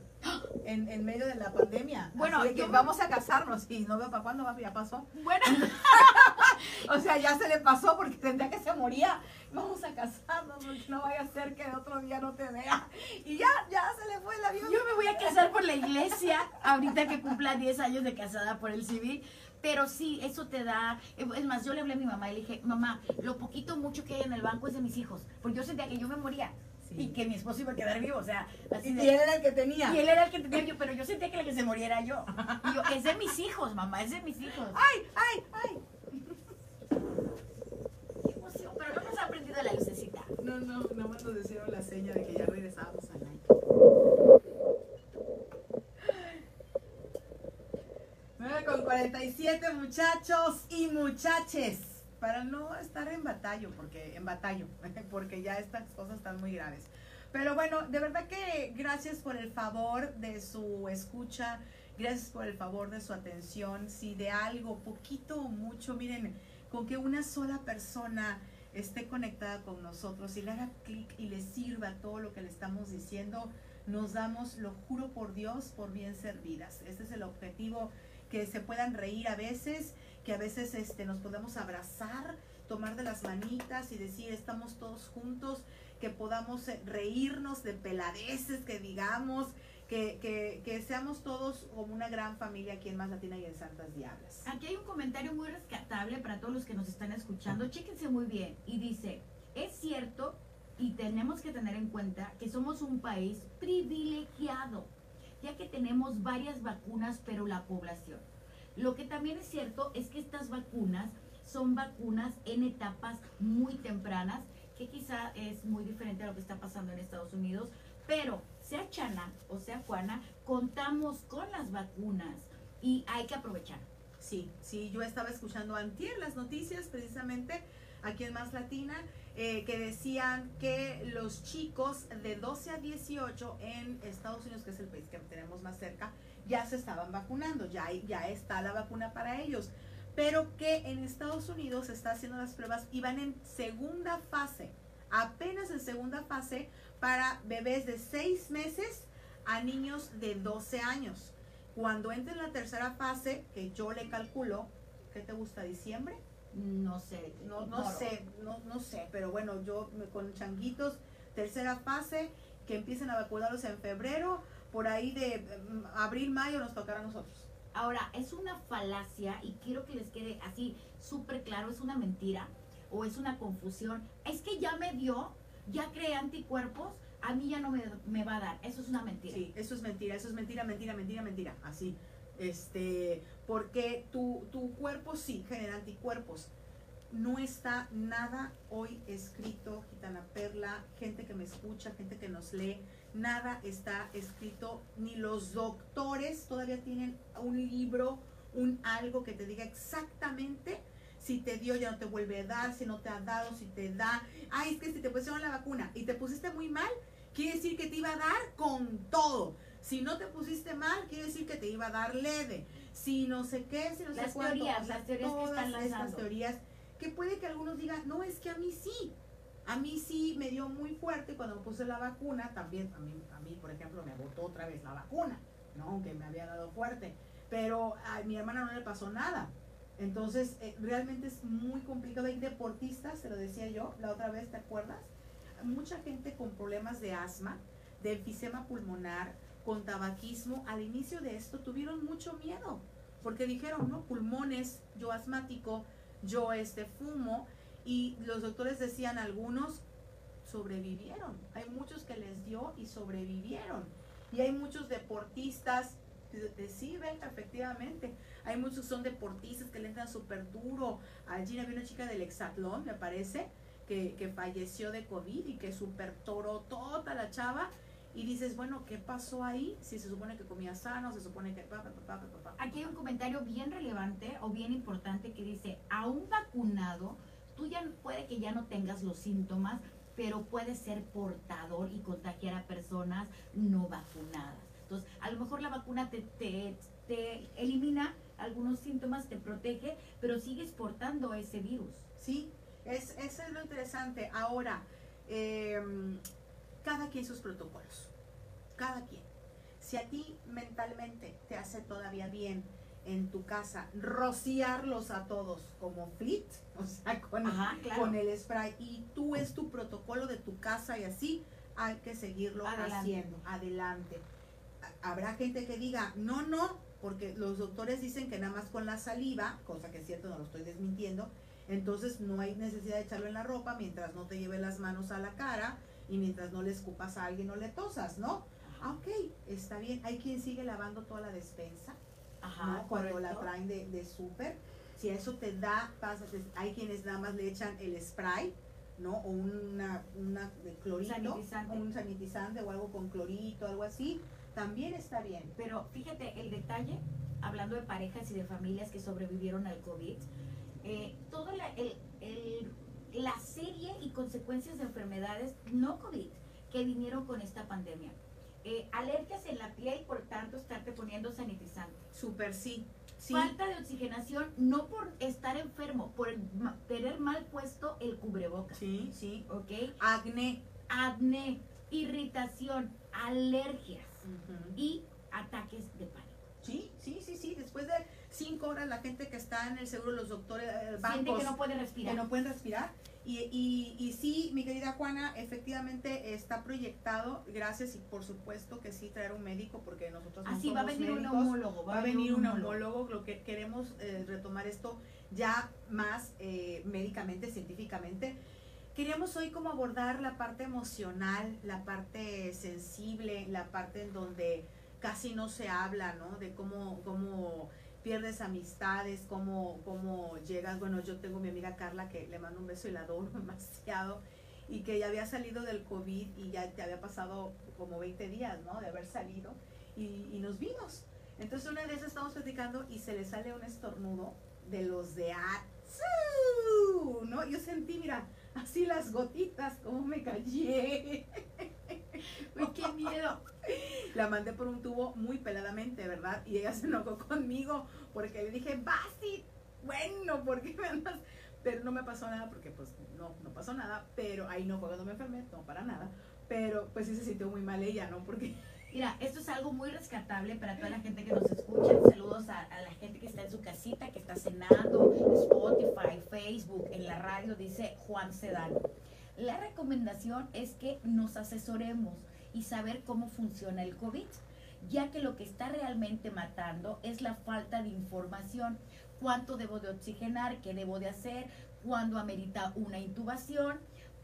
en, en medio de la pandemia. Bueno, que yo vamos a casarnos y no veo para cuándo va, ya pasó. Bueno, O sea, ya se le pasó porque sentía que se moría. Vamos a casarnos porque no vaya a ser que otro día no te vea. Y ya, ya se le fue el avión. Yo me voy a casar por la iglesia ahorita que cumpla 10 años de casada por el civil. Pero sí, eso te da. Es más, yo le hablé a mi mamá y le dije, mamá, lo poquito mucho que hay en el banco es de mis hijos. Porque yo sentía que yo me moría. Sí. Y que mi esposo iba a quedar vivo, o sea, así Y de- él era el que tenía. Y él era el que tenía yo, pero yo sentía que el que se moría era yo. Y yo, es de mis hijos, mamá, es de mis hijos. ¡Ay, ay, ay! Qué emoción, pero no nos ha aprendido la lucecita. No, no, nada más nos hicieron la seña de que ya regresábamos al aire. 9 con 47 muchachos y muchaches. Para no estar en batallo, porque en batallo, porque ya estas cosas están muy graves. Pero bueno, de verdad que gracias por el favor de su escucha, gracias por el favor de su atención. Si de algo, poquito o mucho, miren, con que una sola persona esté conectada con nosotros y le haga clic y le sirva todo lo que le estamos diciendo, nos damos, lo juro por Dios, por bien servidas. Este es el objetivo, que se puedan reír a veces, que a veces este, nos podemos abrazar, tomar de las manitas y decir, estamos todos juntos, que podamos eh, reírnos de peladeces, que digamos, que, que, que seamos todos como una gran familia aquí en Más Latina y en Santas Diablas. Aquí hay un comentario muy rescatable para todos los que nos están escuchando. Chéquense muy bien. Y dice, es cierto y tenemos que tener en cuenta que somos un país privilegiado, ya que tenemos varias vacunas, pero la población. Lo que también es cierto es que estas vacunas son vacunas en etapas muy tempranas, que quizá es muy diferente a lo que está pasando en Estados Unidos, pero sea Chana o sea Juana, contamos con las vacunas y hay que aprovechar. Sí, sí, yo estaba escuchando antier las noticias precisamente aquí en Más Latina eh, que decían que los chicos de 12 a 18 en Estados Unidos, que es el país que tenemos más cerca, ya se estaban vacunando, ya, ya está la vacuna para ellos, pero que en Estados Unidos se está haciendo las pruebas y van en segunda fase, apenas en segunda fase para bebés de 6 meses a niños de 12 años. Cuando entre en la tercera fase, que yo le calculo, ¿qué te gusta? ¿Diciembre? No sé, No, no sé, no, no sé, pero bueno, yo me- con changuitos, tercera fase, que empiecen a vacunarlos en febrero, por ahí de mm, abril, mayo nos tocará a nosotros. Ahora, es una falacia y quiero que les quede así súper claro, es una mentira o es una confusión. Es que ya me dio, ya creé anticuerpos, a mí ya no me, me va a dar. Eso es una mentira. Sí, eso es mentira, eso es mentira, mentira, mentira, mentira, así. Este, porque tu, tu cuerpo sí genera anticuerpos. No está nada hoy escrito, Gitana Perla, gente que me escucha, gente que nos lee, nada está escrito, ni los doctores todavía tienen un libro, un algo que te diga exactamente si te dio ya no te vuelve a dar, si no te ha dado, si te da. Ay, es que si te pusieron la vacuna y te pusiste muy mal, quiere decir que te iba a dar con todo. Si no te pusiste mal, quiere decir que te iba a dar leve. Si no sé qué, si no sé Las cuánto. teorías, O sea, las teorías que todas están estas lanzando. teorías que puede que algunos digan, no, es que a mí sí. A mí sí me dio muy fuerte cuando me puse la vacuna, también a mí, por ejemplo, me botó otra vez la vacuna, ¿no? Aunque me había dado fuerte. Pero a mi hermana no le pasó nada. Entonces, eh, realmente es muy complicado. Hay deportistas, te lo decía yo la otra vez, ¿te acuerdas? Mucha gente con problemas de asma, de enfisema pulmonar, con tabaquismo, al inicio de esto tuvieron mucho miedo, porque dijeron, no, pulmones, yo asmático, yo este fumo, y los doctores decían, algunos sobrevivieron. Hay muchos que les dio y sobrevivieron. Y hay muchos deportistas, de- de- sí, Belka, efectivamente. Hay muchos que son deportistas que le entran súper duro. Allí había una chica del hexatlón, me parece, que, que falleció de COVID y que súper toró toda la chava. Y dices, bueno, ¿qué pasó ahí? Si se supone que comía sano, se supone que... Aquí hay un comentario bien relevante o bien importante que dice, aún vacunado, tú ya puede que ya no tengas los síntomas, pero puedes ser portador y contagiar a personas no vacunadas. Entonces, a lo mejor la vacuna te, te, te elimina algunos síntomas, te protege, pero sigues portando ese virus. Sí, es, eso es lo interesante. Ahora, eh, cada quien sus protocolos. Cada quien. Si a ti mentalmente te hace todavía bien en tu casa, rociarlos a todos como flit, o sea, con, Ajá, claro. con el spray. Y tú es tu protocolo de tu casa y así hay que seguirlo Adelante. haciendo. Adelante. Habrá gente que diga, no, no, porque los doctores dicen que nada más con la saliva, cosa que es cierto, no lo estoy desmintiendo, entonces no hay necesidad de echarlo en la ropa mientras no te lleve las manos a la cara y mientras no le escupas a alguien o le tosas, ¿no? Ah, ok, está bien. Hay quien sigue lavando toda la despensa, Ajá, ¿no? Cuando la traen de, de súper. Si eso te da, pasa, hay quienes nada más le echan el spray, ¿no? O una, una de clorito, Sanitizante. o un sanitizante o algo con clorito, algo así. También está bien. Pero fíjate, el detalle, hablando de parejas y de familias que sobrevivieron al COVID, eh, toda la, el- el- la serie y consecuencias de enfermedades no COVID que vinieron con esta pandemia. Eh, alergias en la piel, por tanto, estarte poniendo sanitizante. Súper sí. Sí. Falta de oxigenación, no por estar enfermo, por tener mal puesto el cubrebocas. Sí, sí. ¿Ok? Acné. Acné, irritación, alergias y ataques de pánico. Sí, sí, sí, sí. Después de cinco horas la gente que está en el seguro, los doctores, eh, bancos, que no puede respirar. que no pueden respirar. Y, y, y sí, mi querida Juana, efectivamente está proyectado, gracias y por supuesto que sí traer un médico porque nosotros no Así va a somos venir un neumólogo. Va a venir un neumólogo, lo que queremos eh, retomar esto ya más eh, médicamente, científicamente. Queríamos hoy como abordar la parte emocional, la parte sensible, la parte en donde casi no se habla, ¿no? De cómo, cómo pierdes amistades, cómo, cómo llegas. Bueno, yo tengo mi amiga Carla que le mando un beso y la adoro demasiado y que ya había salido del COVID y ya te había pasado como 20 días, ¿no? De haber salido y, nos vimos. Entonces una vez estamos platicando y se le sale un estornudo de los de Atsu, ¿no? Yo sentí, mira, así las gotitas, como me callé. Uy, qué miedo. La mandé por un tubo muy peladamente, ¿verdad? Y ella se enojó conmigo porque le dije, Basti, bueno, ¿por qué me andas? Pero no me pasó nada porque pues no, no pasó nada, pero ahí no fue cuando me enfermé, no para nada. Pero pues sí se sintió muy mal ella, ¿no? Porque Mira, esto es algo muy rescatable para toda la gente que nos escucha. Saludos a la gente que está en su casita, que está cenando, Spotify, Facebook, en la radio, dice Juan Sedano. La recomendación es que nos asesoremos y saber cómo funciona el COVID, ya que lo que está realmente matando es la falta de información. ¿Cuánto debo de oxigenar? ¿Qué debo de hacer? ¿Cuándo amerita una intubación?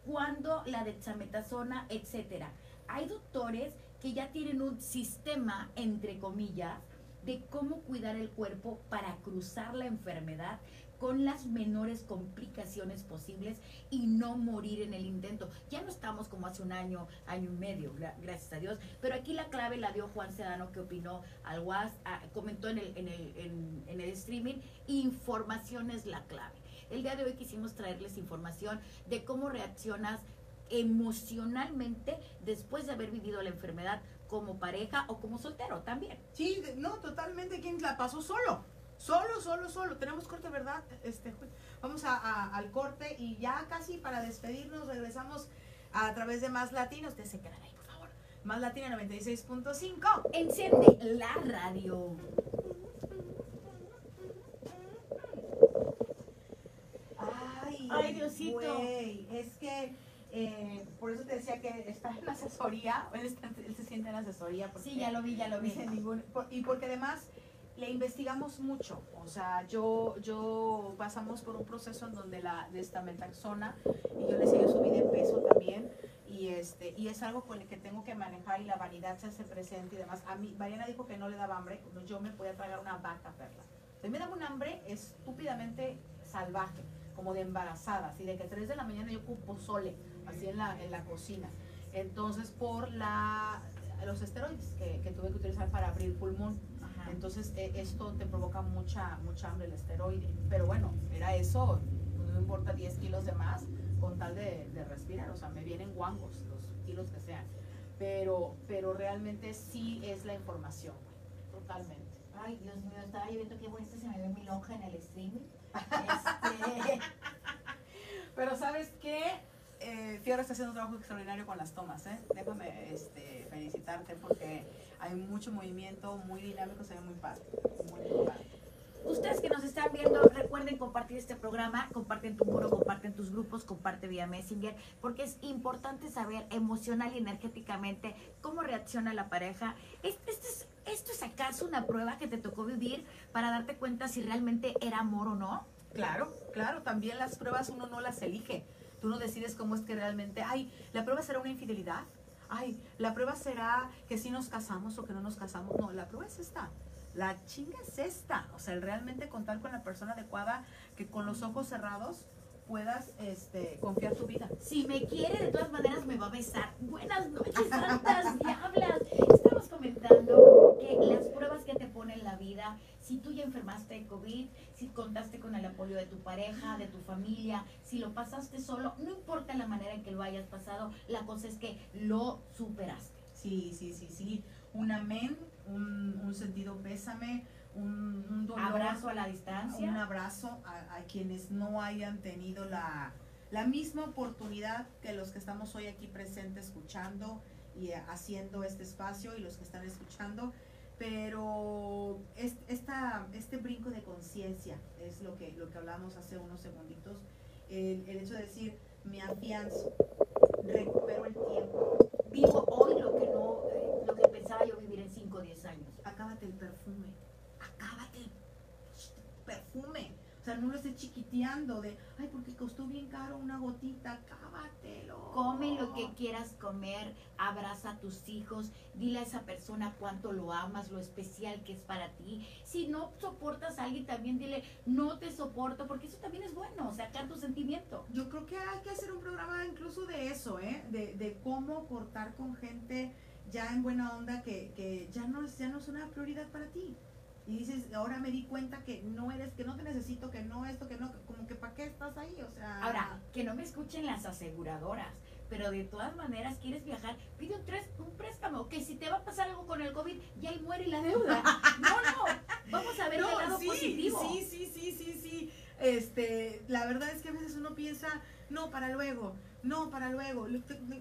¿Cuándo la dexametasona? Etcétera. Hay doctores que ya tienen un sistema, entre comillas, de cómo cuidar el cuerpo para cruzar la enfermedad con las menores complicaciones posibles y no morir en el intento. Ya no estamos como hace un año, año y medio, gra- gracias a Dios, pero aquí la clave la dio Juan Sedano que opinó al ah, comentó en el, en, el, en, en el streaming, información es la clave. El día de hoy quisimos traerles información de cómo reaccionas emocionalmente después de haber vivido la enfermedad como pareja o como soltero también. sí, no, totalmente, ¿quién la pasó solo? Solo, solo, solo. Tenemos corte, ¿verdad? Este, vamos a, a- al corte y ya casi para despedirnos regresamos a través de Más Latino. Ustedes se quedan ahí, por favor. Más Latina 96.5. Enciende la radio. Ay, Ay, Diosito. es que eh, por eso te decía que está en asesoría, él, está- él se siente en asesoría. Porque Sí, ya lo vi, ya lo vi. dice ningún- por- y porque además le investigamos mucho, o sea, yo, yo pasamos por un proceso en donde la destametaxona, y yo le decía, yo subí de peso también, y este y es algo con el que tengo que manejar y la vanidad se hace presente y demás. A mí, Mariana dijo que no le daba hambre, yo me podía tragar una vaca, perla. A mí me daba un hambre estúpidamente salvaje, como de embarazada, así de que 3 de la mañana yo ocupo sole, así en la, en la cocina. Entonces, por la los esteroides que, que tuve que utilizar para abrir pulmón. Entonces, eh, esto te provoca mucha, mucha hambre el esteroide. Pero bueno, era eso, no importa 10 kilos de más con tal de, de respirar. O sea, me vienen guangos los kilos que sean. Pero, pero realmente sí es la información, totalmente. Ay, Dios mío, estaba yo viendo qué bonita se me ve mi lonja en el streaming. Este, Pero ¿sabes qué? Eh, Fiora está haciendo un trabajo extraordinario con las tomas, ¿eh? Déjame este, felicitarte porque hay mucho movimiento, muy dinámico, se ve muy padre. Muy, muy padre. Ustedes que nos están viendo, recuerden compartir este programa, comparten tu muro, comparten tus grupos, comparte vía Messenger, porque es importante saber emocional y energéticamente cómo reacciona la pareja. Este, este es, ¿Esto es acaso una prueba que te tocó vivir para darte cuenta si realmente era amor o no? Claro, claro, también las pruebas uno no las elige. Tú no decides cómo es que realmente, ay, la prueba será una infidelidad. Ay, la prueba será que si nos casamos o que no nos casamos. No, la prueba es esta. La chinga es esta. O sea, el realmente contar con la persona adecuada que con los ojos cerrados puedas este, confiar tu vida. Si me quiere, de todas maneras me va a besar. Buenas noches, santas diablas. Estamos comentando que las pruebas que te pone en la vida, si tú ya enfermaste de COVID, si contaste con el apoyo de tu pareja, de tu familia, si lo pasaste solo, no importa la manera en que lo hayas pasado, la cosa es que lo superaste. Sí, sí, sí, sí. Un amén, un, un sentido pésame, un, un dolor, Abrazo a la distancia. un abrazo a, a quienes no hayan tenido la, la misma oportunidad que los que estamos hoy aquí presentes escuchando y eh, haciendo este espacio y los que están escuchando. Pero es, esta, este brinco de conciencia es lo que, lo que hablamos hace unos segunditos. El, el hecho de decir, me afianzo, recupero el tiempo, Vivo hoy lo que no, eh, lo que pensaba yo vivir en 5 o 10 años. acábate el perfume, acábate el perfume. O sea, no lo estés chiquiteando de, ay, porque costó bien caro una gotita, acábatelo. Come lo que quieras comer, abraza a tus hijos, dile a esa persona cuánto lo amas, lo especial que es para ti. Si no soportas a alguien, también dile, no te soporto, porque eso también es bueno, sacar tu sentimiento. Yo creo que hay que hacer un programa incluso de eso, ¿eh? De, de cómo cortar con gente ya en buena onda que, que ya, no ya no es una prioridad para ti. Y dices, ahora me di cuenta que no eres, que no te necesito, que no esto, que no, como que para qué estás ahí, o sea. Ahora, que no me escuchen las aseguradoras, pero de todas maneras quieres viajar, pide un, tres- un préstamo, que si te va a pasar algo con el COVID, ya ahí muere la deuda. No, no, vamos a ver el lado sí, positivo. Sí, sí, sí, sí, sí. Este, la verdad es que a veces uno piensa, no, para luego, no, para luego.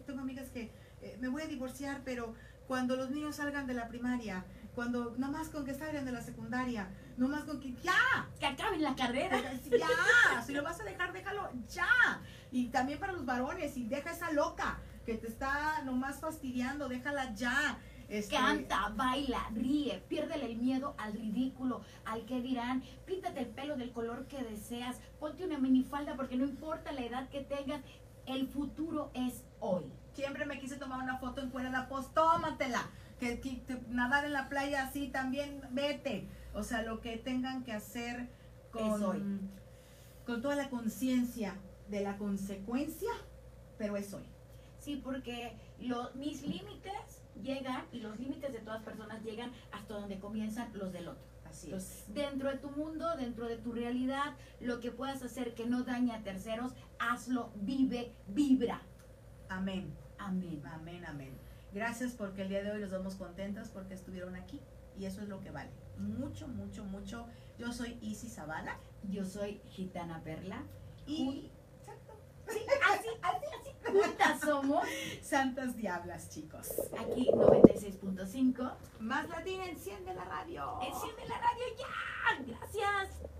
Tengo amigas que eh, me voy a divorciar, pero cuando los niños salgan de la primaria, cuando, no más con que salgan de la secundaria, no más con que, ya, Que acaben la carrera. ya, si lo vas a dejar, déjalo ya. Y también para los varones, y deja esa loca que te está nomás fastidiando, déjala ya. Este, Canta, baila, ríe, piérdele el miedo al ridículo, al que dirán, píntate el pelo del color que deseas, ponte una minifalda porque no importa la edad que tengas, el futuro es hoy. Siempre me quise tomar una foto en cuerda, pues tómatela. Que, nadar en la playa así también, vete. O sea, lo que tengan que hacer Es hoy. con, con toda la conciencia de la consecuencia, pero es hoy. Sí, porque mis límites llegan y los límites de todas personas llegan hasta donde comienzan los del otro. Así Entonces, dentro de tu mundo, dentro de tu realidad, lo que puedas hacer que no dañe a terceros, hazlo, vive, vibra. Amén, Amén. amén, amén. Gracias porque el día de hoy los vamos contentas porque estuvieron aquí y eso es lo que vale. Mucho, mucho, mucho. Yo soy Isis Zavala Yo soy Gitana Perla. y... Exacto. Sí, así, así, así. Juntas somos. Santas diablas, chicos. Aquí 96.5. Más latina, enciende la radio. Enciende la radio ya. Gracias.